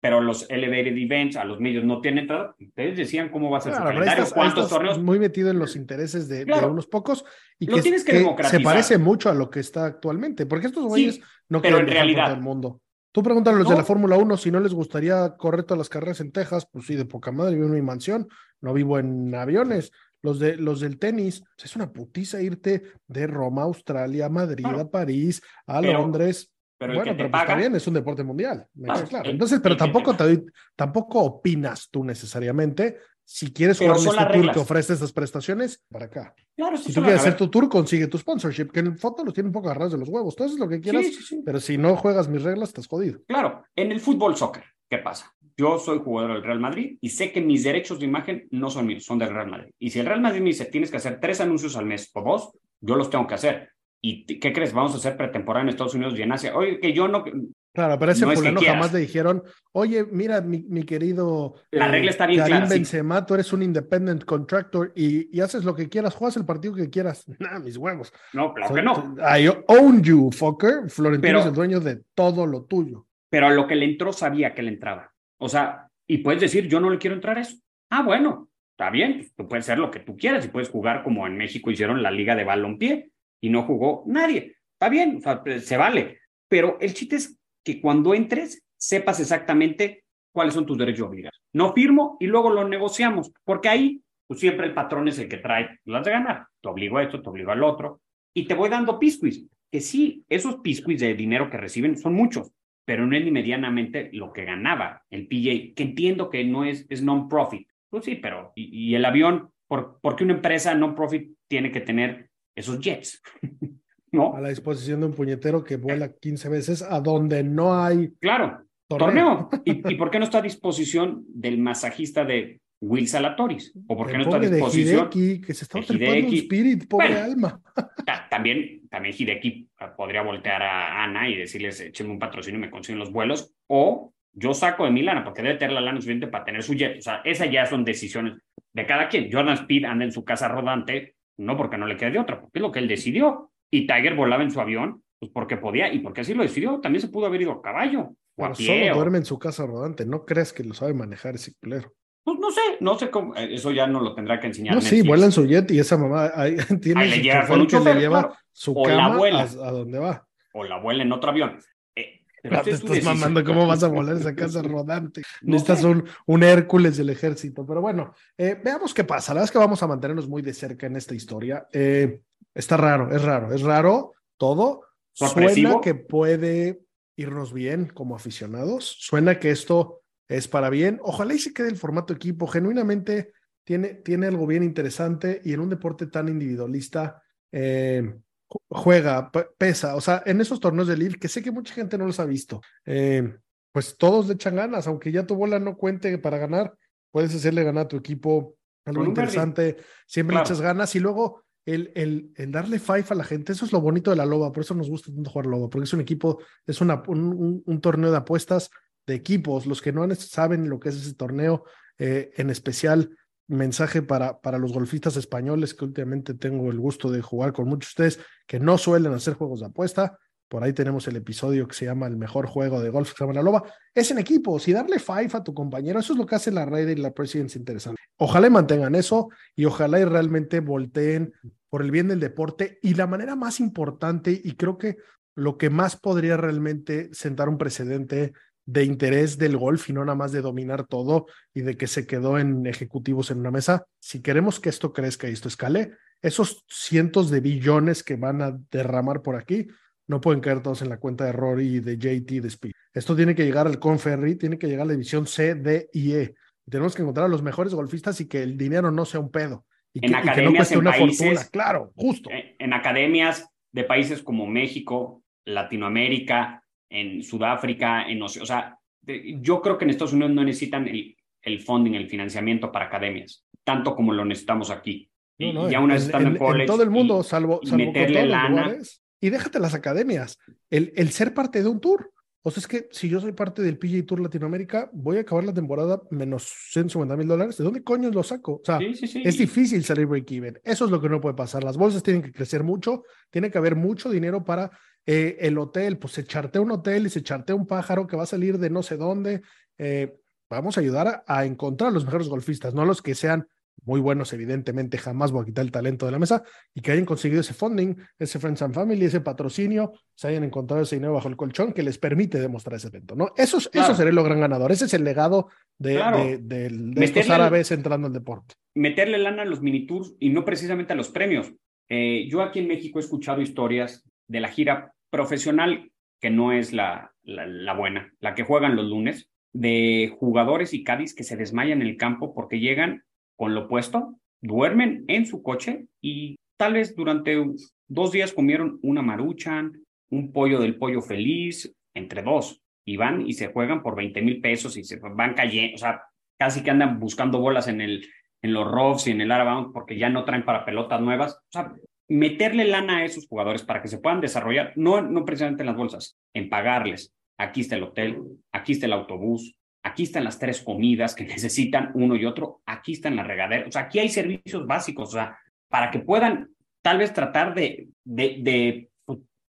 pero los elevated events, a los medios no tienen entrada. Ustedes decían cómo va a ser Claro, su calendario, estás, cuántos estás torneos. muy metido en los intereses de, unos pocos y Lo que, tienes que que se democratizar. parece mucho a lo que está actualmente, porque estos güeyes Sí, no pero quieren en realidad- todo el mundo. Tú pregúntale a los de la Fórmula 1 si no les gustaría correr todas las carreras en Texas, pues sí, de poca madre, vivo en mi mansión, no vivo en aviones. Los, de, los del tenis, pues es una putiza irte de Roma, a Australia, a Madrid, Claro. a París, a Pero- Londres. pero bueno, pero pues paga, está bien, es un deporte mundial, me Claro, Entonces, pero tampoco te tampoco opinas tú necesariamente. Si quieres jugar este tour reglas. que ofrece estas prestaciones, para acá. claro, Si tú quieres hacer tu tour, consigue tu sponsorship, que en foto los tiene un poco agarrados de los huevos. Tú haces lo que quieras, sí, sí, sí. pero si no juegas mis reglas, estás jodido. Claro, en el fútbol soccer, ¿qué pasa? Yo soy jugador del Real Madrid y sé que mis derechos de imagen no son míos, son del Real Madrid. Y si el Real Madrid me dice, tienes que hacer tres anuncios al mes o dos, yo los tengo que hacer. ¿Y qué crees? Vamos a hacer pretemporada en Estados Unidos y en Asia. Oye, que yo no... Claro, pero ese No es que fulano quieras. jamás le dijeron, oye, mira, mi, mi querido eh, La regla está bien Karim clara, sí. Benzema, tú eres un independent contractor y, y haces lo que quieras, juegas el partido que quieras. Nah, mis huevos. No, claro que no. I own you, fucker. Florentino Pero- es el dueño de todo lo tuyo. Pero a lo que le entró sabía que le entraba. O sea, y puedes decir, yo no le quiero entrar a eso. Ah, bueno, está bien, pues, tú puedes hacer lo que tú quieras y puedes jugar como en México hicieron la liga de balompié y no jugó nadie. Está bien, o sea, pues, se vale. Pero el chiste es que cuando entres sepas exactamente cuáles son tus derechos y obligaciones. No firmo y luego lo negociamos, porque ahí pues, siempre el patrón es el que trae las de ganar. Te obligo a esto, te obligo al otro y te voy dando piscuis. Que sí, esos piscuis de dinero que reciben son muchos, pero no es ni medianamente lo que ganaba el PJ, que entiendo que no es, es non-profit. Pues sí, pero y, y el avión, por, porque una empresa non-profit tiene que tener esos jets? ¿No? A la disposición de un puñetero que vuela 15 veces a donde no hay Claro, torneo. ¿Y, ¿Y por qué no está a disposición del masajista de Will Salatoris? ¿O por qué El no está a pobre de disposición? Hideki, que se está trepando un spirit, pobre Bueno. alma. Ta- También, también Hideki ah, podría voltear a Ana y decirles, échenme un patrocinio y me consiguen los vuelos, o yo saco de mi lana, porque debe tener la lana suficiente para tener su jet. O sea, esas ya son decisiones de cada quien. Jordan Speed anda en su casa rodante, no porque no le quede de otra, porque es lo que él decidió. Y Tiger volaba en su avión, pues porque podía y porque así lo decidió. También se pudo haber ido a caballo o a Pero pie. solo o- duerme en su casa rodante. No crees que lo sabe manejar ese culero. Pues no sé, no sé cómo, eh, eso ya no lo tendrá que enseñar. No, sí, Netflix. vuela en su jet y esa mamá ahí, tiene Ahí le llega con un que le lleva claro. su O la cama abuela. a, a donde va. O la abuela en otro avión. Eh, pero esta te es estás mamando cómo vas a volar esa casa rodante. No Necesitas un, un Hércules del ejército. Pero bueno, eh, veamos qué pasa. La verdad es que vamos a mantenernos muy de cerca en esta historia. Eh, está raro, es raro, es raro todo. Suena que puede irnos bien como aficionados. Suena que esto es para bien. Ojalá y se quede el formato equipo. Genuinamente tiene, tiene algo bien interesante y en un deporte tan individualista eh, ju- juega, pe- pesa. O sea, en esos torneos de Live, que sé que mucha gente no los ha visto, eh, pues todos le echan ganas, aunque ya tu bola no cuente para ganar, puedes hacerle ganar a tu equipo algo interesante, siempre Claro. le echas ganas y luego el, el, darle five a la gente, eso es lo bonito de la loba, por eso nos gusta tanto jugar loba, porque es un equipo, es un- un torneo de apuestas de equipos, los que no han- saben lo que es ese torneo, eh, en especial mensaje para, para los golfistas españoles, que últimamente tengo el gusto de jugar con muchos de ustedes, que no suelen hacer juegos de apuesta, Por ahí tenemos el episodio que se llama El mejor juego de golf que Loba. Es en equipo. Si darle five a tu compañero, eso es lo que hace la red y la presidencia interesante. Ojalá mantengan eso y ojalá y realmente volteen por el bien del deporte. Y la manera más importante, y creo que lo que más podría realmente sentar un precedente de interés del golf y no nada más de dominar todo y de que se quedó en ejecutivos en una mesa. Si queremos que esto crezca y esto escale, esos cientos de billones que van a derramar por aquí no pueden caer todos en la cuenta de Rory y de JT de Speed. Esto tiene que llegar al Conferry, tiene que llegar a la división C, D y E. tenemos que encontrar a los mejores golfistas y que el dinero no sea un pedo. Y en que, academias, no cueste una países, fortuna. Claro, justo. En, en academias de países como México, Latinoamérica, en Sudáfrica, en o sea, yo creo que en Estados Unidos no necesitan el, el funding, el financiamiento para academias, tanto como lo necesitamos aquí. No, no, y ya una vez estando en, en, college. En todo el mundo, y, salvo, y salvo meterle con todos lana. lugares. Y déjate las academias. El, el ser parte de un tour. O sea, es que si yo soy parte del PGA Tour Latinoamérica, voy a acabar la temporada menos 150 mil dólares. ¿De dónde coño lo saco? O sea, Sí, sí, sí. es difícil salir break-even. Eso es lo que no puede pasar. Las bolsas tienen que crecer mucho, tiene que haber mucho dinero para eh, el hotel. Pues se chartea un hotel y se chartea un pájaro que va a salir de no sé dónde. Eh, vamos a ayudar a, a, encontrar los mejores golfistas, no los que sean muy buenos, evidentemente, jamás voy a quitar el talento de la mesa y que hayan conseguido ese funding, ese Friends and Family, ese patrocinio, se hayan encontrado ese dinero bajo el colchón que les permite demostrar ese evento, ¿no? Eso, claro. eso sería lo gran ganador, ese es el legado de, Claro. de, de, de estos árabes entrando al deporte. meterle lana a los mini tours y no precisamente a los premios. Eh, yo aquí en México he escuchado historias de la gira profesional, que no es la, la, la buena, la que juegan los lunes, de jugadores y caddies que se desmayan en el campo porque llegan con lo puesto, duermen en su coche y tal vez durante dos días comieron una maruchan, un pollo del pollo feliz, entre dos, y van y se juegan por 20 mil pesos y se van cayendo, o sea, casi que andan buscando bolas en, el, en los roughs y en el Arabound porque ya no traen para pelotas nuevas. O sea, meterle lana a esos jugadores para que se puedan desarrollar, no, no precisamente en las bolsas, en pagarles. Aquí está el hotel, aquí está el autobús, aquí están las tres comidas que necesitan uno y otro, aquí están las regaderas, o sea, aquí hay servicios básicos, o sea, para que puedan tal vez tratar de, de, de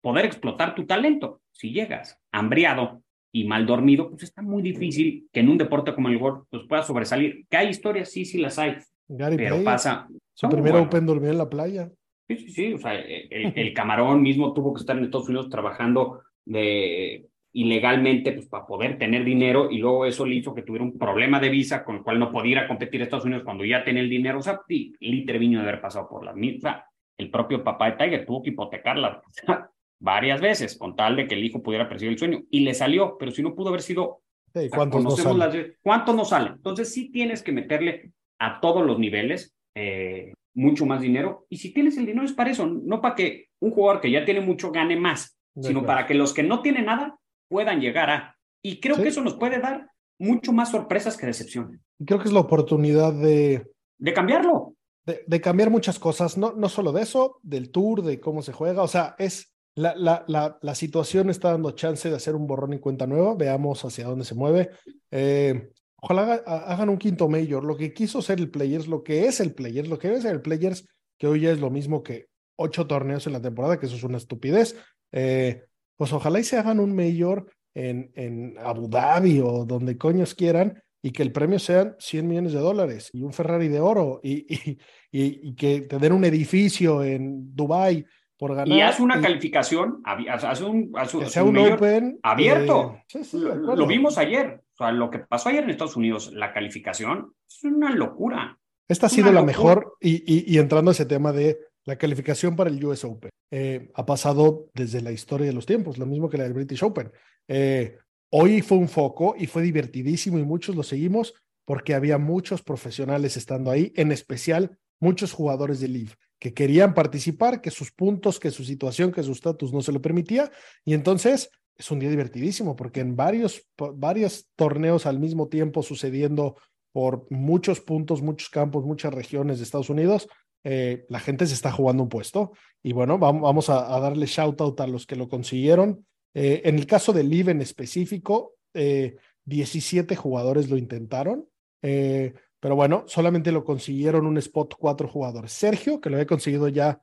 poder explotar tu talento. Si llegas hambriado y mal dormido, pues está muy difícil que en un deporte como el golf pues puedas sobresalir. Que hay historias, sí, sí las hay, Gary pero pasa... su primer bueno. Open durmió en la playa. Sí, sí, sí, o sea, el, el camarón mismo tuvo que estar en Estados Unidos trabajando de ilegalmente pues para poder tener dinero y luego eso le hizo que tuviera un problema de visa con el cual no podía ir a competir a Estados Unidos cuando ya tenía el dinero, o sea, y Lee Treviño de haber pasado por las mismas, el propio papá de Tiger tuvo que hipotecarla varias veces con tal de que el hijo pudiera perseguir el sueño y le salió, pero si no pudo haber sido Sí, ¿Cuántos no salen? las- ¿Cuántos no salen? Entonces sí tienes que meterle a todos los niveles eh, mucho más dinero. Y si tienes el dinero es para eso, no para que un jugador que ya tiene mucho gane más, De sino para que los que no tienen nada puedan llegar a. Y creo Sí. que eso nos puede dar mucho más sorpresas que decepción. Y Creo que es la oportunidad de, De cambiarlo. de, de cambiar muchas cosas, no, no solo de eso, del tour, de cómo se juega, o sea, es la, la, la, la situación está dando chance de hacer un borrón y cuenta nueva, veamos hacia dónde se mueve. Eh, ojalá haga- ha- hagan un quinto mayor, lo que quiso ser el Players, lo que es el Players, lo que debe ser el Players, que hoy ya es lo mismo que ocho torneos en la temporada, que eso es una estupidez. Eh, pues ojalá y se hagan un mayor en, en Abu Dhabi o donde coños quieran y que el premio sean 100 millones de dólares y un Ferrari de oro y, y, y- y que te den un edificio en Dubai por ganar. Y haz una calificación, haz, haz un, que sea un mayor Open abierto. eh, sí, sí, de Lo, vimos ayer. O sea, lo que pasó ayer en Estados Unidos, la calificación, es una locura. Esta ha sido una la locura. mejor, y, y, y entrando a ese tema de la calificación para el US Open, eh, ha pasado desde la historia de los tiempos, lo mismo que la del British Open. Eh, hoy fue un foco y fue divertidísimo y muchos lo seguimos porque había muchos profesionales estando ahí, en especial muchos jugadores de Live que querían participar, que sus puntos, que su situación, que su estatus no se lo permitía. Y entonces es un día divertidísimo porque en varios, varios torneos al mismo tiempo sucediendo por muchos puntos, muchos campos, muchas regiones de Estados Unidos, eh, la gente se está jugando un puesto. Y bueno, vamos, a, a darle shout out a los que lo consiguieron. Eh, en el caso de Live en específico, eh, 17 jugadores lo intentaron. Eh, pero bueno, solamente lo consiguieron un spot cuatro jugadores. Sergio, que lo había conseguido ya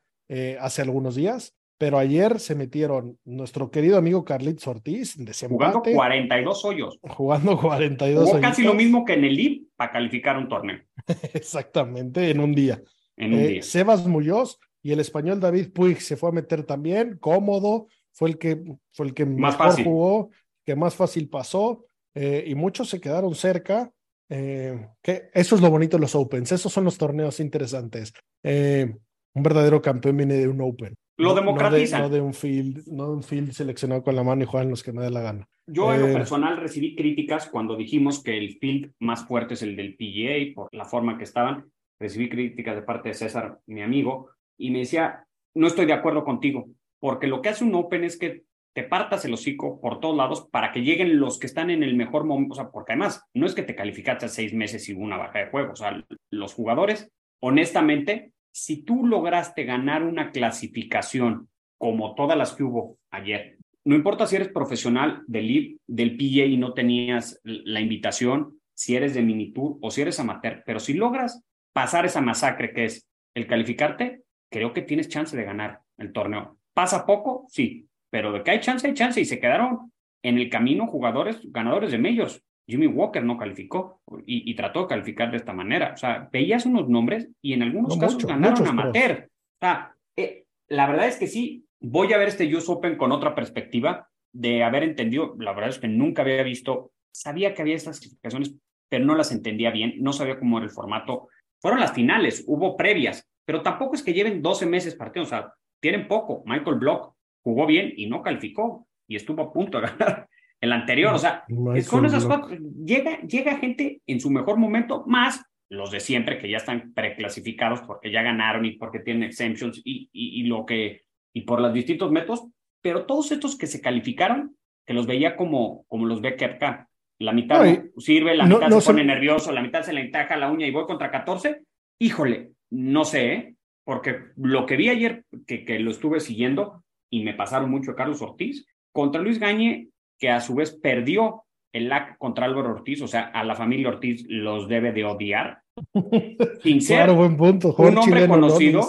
hace algunos días, pero ayer se metieron nuestro querido amigo Carlitos Ortiz, jugando 42 hoyos. Jugando 42 Jugó casi lo mismo que en el LIB para calificar un torneo. Exactamente, en un día. En un Eh, día. Sebas Muñoz y el español David Puig se fue a meter también, cómodo, fue el que, fue el que Más mejor fácil. jugó, que más fácil pasó, eh, y muchos se quedaron cerca. eh, que eso es lo bonito de los Opens, esos son los torneos interesantes. Un verdadero campeón viene de un Open. Lo democratizan. No de, no de un field, no de un field seleccionado con la mano y juegan los que no dé la gana. Yo en lo personal recibí críticas cuando dijimos que el field más fuerte es el del PGA por la forma que estaban. Recibí críticas de parte de César, mi amigo, y me decía, no estoy de acuerdo contigo, porque lo que hace un Open es que te partas el hocico por todos lados para que lleguen los que están en el mejor momento, o sea, porque además no es que te calificaste a seis meses y una baja de juego, o sea, los jugadores, honestamente, si tú lograste ganar una clasificación como todas las que hubo ayer, no importa si eres profesional del, LIV, del PGA y no tenías la invitación, si eres de mini tour o si eres amateur, pero si logras pasar esa masacre que es el calificarte, creo que tienes chance de ganar el torneo. ¿Pasa poco? Sí, pero de que hay chance, hay chance y se quedaron en el camino jugadores ganadores de majors. Jimmy Walker no calificó y, y trató de calificar de esta manera. O sea, veías unos nombres y en algunos No, casos mucho, ganaron amateur. O sea, eh, la verdad es que sí, voy a ver este US Open con otra perspectiva de haber entendido, la verdad es que nunca había visto, sabía que había estas clasificaciones, pero no las entendía bien, no sabía cómo era el formato. Fueron las finales, hubo previas, pero tampoco es que lleven 12 meses partidos, o sea, tienen poco. Michael Block jugó bien y no calificó y estuvo a punto de ganar el anterior, o sea, es con esas cosas, llega, llega gente en su mejor momento, más los de siempre que ya están preclasificados porque ya ganaron y porque tienen exemptions y, y, y lo que, y por los distintos métodos, pero todos estos que se calificaron, que los veía como, como los ve Kepka, la mitad No, sirve, la no- mitad no se pone nervioso, la mitad se le encaja la uña y voy contra 14, híjole, no sé, ¿eh? porque lo que vi ayer, que, que lo estuve siguiendo y me pasaron mucho Carlos Ortiz, contra Luis Gañe, que a su vez perdió el LAC contra Álvaro Ortiz, o sea, a la familia Ortiz los debe de odiar. Sin ser Claro, buen punto. un hombre conocido,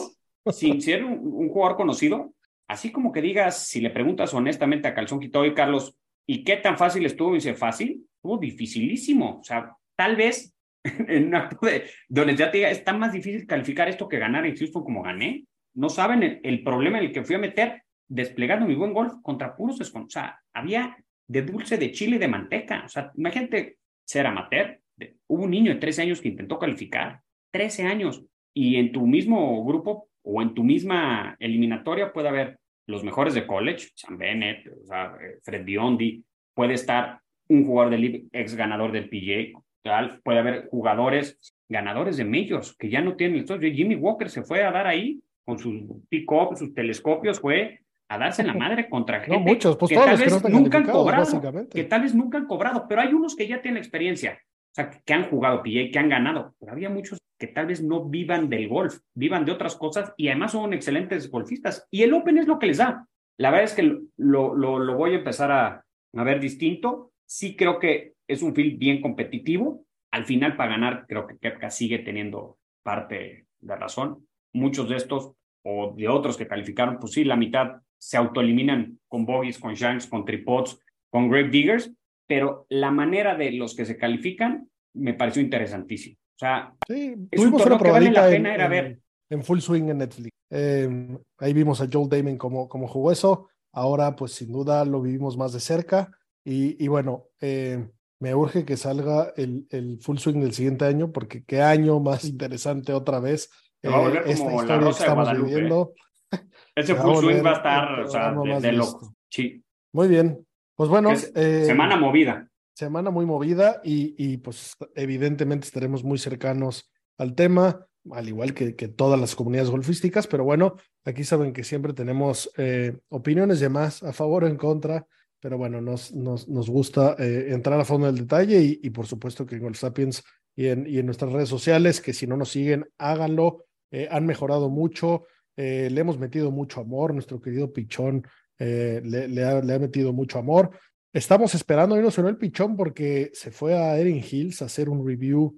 sin ser un, un jugador conocido, así como que digas, si le preguntas honestamente a Calzón Quito y Carlos, ¿y qué tan fácil estuvo? Y dice, fácil, estuvo dificilísimo. O sea, tal vez en un acto de, de honestidad te diga, es tan más difícil calificar esto que ganar en Houston como gané. No saben el, el problema en el que fui a meter desplegando mi buen golf contra puros desconocidos. O sea, había de dulce de chile y de manteca. O sea, imagínate ser amateur. Hubo un niño de 13 años que intentó calificar. 13 años. Y en tu mismo grupo o en tu misma eliminatoria puede haber los mejores de college, Sam Bennett, o sea, eh, Fred Biondi, puede estar un jugador del ex ganador del PGA, tal, puede haber jugadores ganadores de majors que ya no tienen el socio. Jimmy Walker se fue a dar ahí con sus pick-up, sus telescopios, fue a darse la madre contra gente No, muchos, pues que tal que vez no nunca han cobrado, que tal vez nunca han cobrado, pero hay unos que ya tienen experiencia, o sea, que han jugado PGA, que han ganado, pero había muchos que tal vez no vivan del golf, vivan de otras cosas y además son excelentes golfistas. Y el Open es lo que les da. La verdad es que lo, lo, lo voy a empezar a, a ver distinto. Sí creo que es un field bien competitivo. Al final, para ganar, creo que Kepka sigue teniendo parte de razón. Muchos de estos o de otros que calificaron, pues sí, la mitad se autoeliminan con bogies, con shanks, con tripods, con grave diggers, pero la manera de los que se califican me pareció interesantísimo. O sea, Sí, Es un una que vale la en, pena ir a en- ver. en Full Swing en Netflix. Eh, ahí vimos a Joel Damon como, como jugó eso. Ahora, pues sin duda lo vivimos más de cerca. Y, y bueno, eh, me urge que salga el, el Full Swing del siguiente año, porque qué año más interesante otra vez. Se va a volver esta como historia que Rosa estamos ¿eh? viviendo. ese full swing va a estar, o sea, programa de, loco. Sí, Muy bien. Pues bueno, Es eh, semana movida. semana muy movida y, y, pues evidentemente estaremos muy cercanos al tema, al igual que, que todas las comunidades golfísticas, pero bueno, aquí saben que siempre tenemos eh, opiniones de más a favor o en contra, pero bueno, nos, nos, nos gusta eh, entrar a fondo del detalle y, y por supuesto que en Golf Sapiens y en, y en nuestras redes sociales, que si no nos siguen, háganlo, eh, han mejorado mucho, eh, le hemos metido mucho amor, nuestro querido Pichón le, ha, le ha metido mucho amor. Estamos esperando, hoy nos sonó el pichón porque se fue a Erin Hills a hacer un review,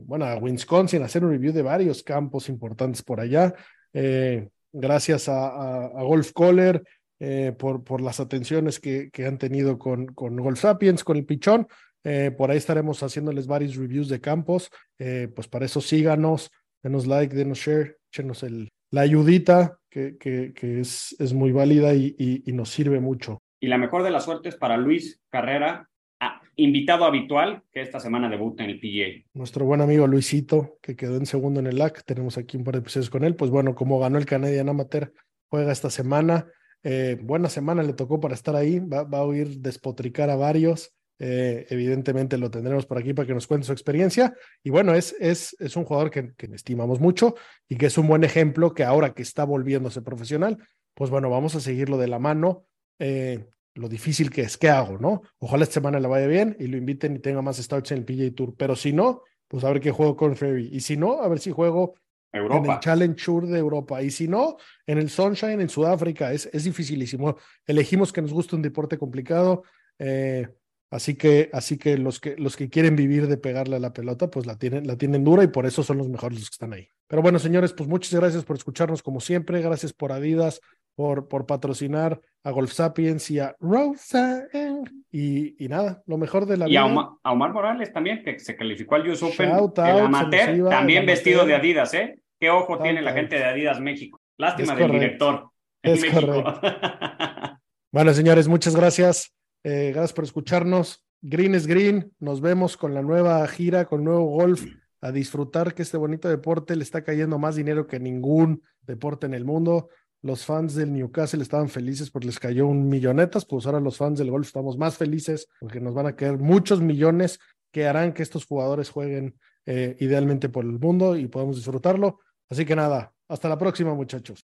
bueno, a Wisconsin, a hacer un review de varios campos importantes por allá. Gracias a, Golf Caller eh, por, por las atenciones que, que han tenido con, con Golf Sapiens, con el pichón. Eh, por ahí estaremos haciéndoles varios reviews de campos. Eh, pues para eso síganos, denos like, denos share, échenos el, la ayudita que, que, que es, es, muy válida y, y, nos sirve mucho. Y la mejor de las suertes para Luis Carrera, invitado habitual que esta semana debuta en el PGA. Nuestro buen amigo Luisito, que quedó en segundo en el LAC, tenemos aquí un par de episodios con él. Pues bueno, como ganó el Canadian Amateur, juega esta semana. Eh, buena semana le tocó para estar ahí, va, a oír despotricar a varios. Eh, evidentemente lo tendremos por aquí para que nos cuente su experiencia. Y bueno, es, es, es un jugador que, que, estimamos mucho y que es un buen ejemplo que ahora que está volviéndose profesional, pues bueno, vamos a seguirlo de la mano. Eh, lo difícil que es, ¿qué hago? ¿No? Ojalá esta semana le vaya bien y lo inviten y tenga más starts en el PJ Tour. Pero si no, pues a ver qué juego con Ferry. Y si no, a ver si juego Europa. en el Challenge Tour de Europa. Y si no, en el Sunshine en Sudáfrica. Es, es dificilísimo. Elegimos que nos guste un deporte complicado. Eh, Así que, así que los que los que quieren vivir de pegarle a la pelota, pues la tienen, la tienen dura y por eso son los mejores los que están ahí. Pero bueno, señores, pues muchas gracias por escucharnos como siempre. Gracias por Adidas, por, por patrocinar a Golf Sapiens y a Rosa. Y, y nada, lo mejor de la vida. Y a Omar, Morales también, que se calificó al US Open el amateur, también vestido de Adidas, ¿eh? Qué ojo tiene la gente de Adidas México. Lástima del director. Es correcto. bueno, señores, muchas gracias. Eh, gracias por escucharnos. Green es Green. Nos vemos con la nueva gira, con nuevo golf. A disfrutar que este bonito deporte le está cayendo más dinero que ningún deporte en el mundo. Los fans del Newcastle estaban felices porque les cayó un millonetas, pues ahora los fans del golf estamos más felices porque nos van a caer muchos millones que harán que estos jugadores jueguen eh, idealmente por el mundo y podamos disfrutarlo. Así que nada, hasta la próxima muchachos.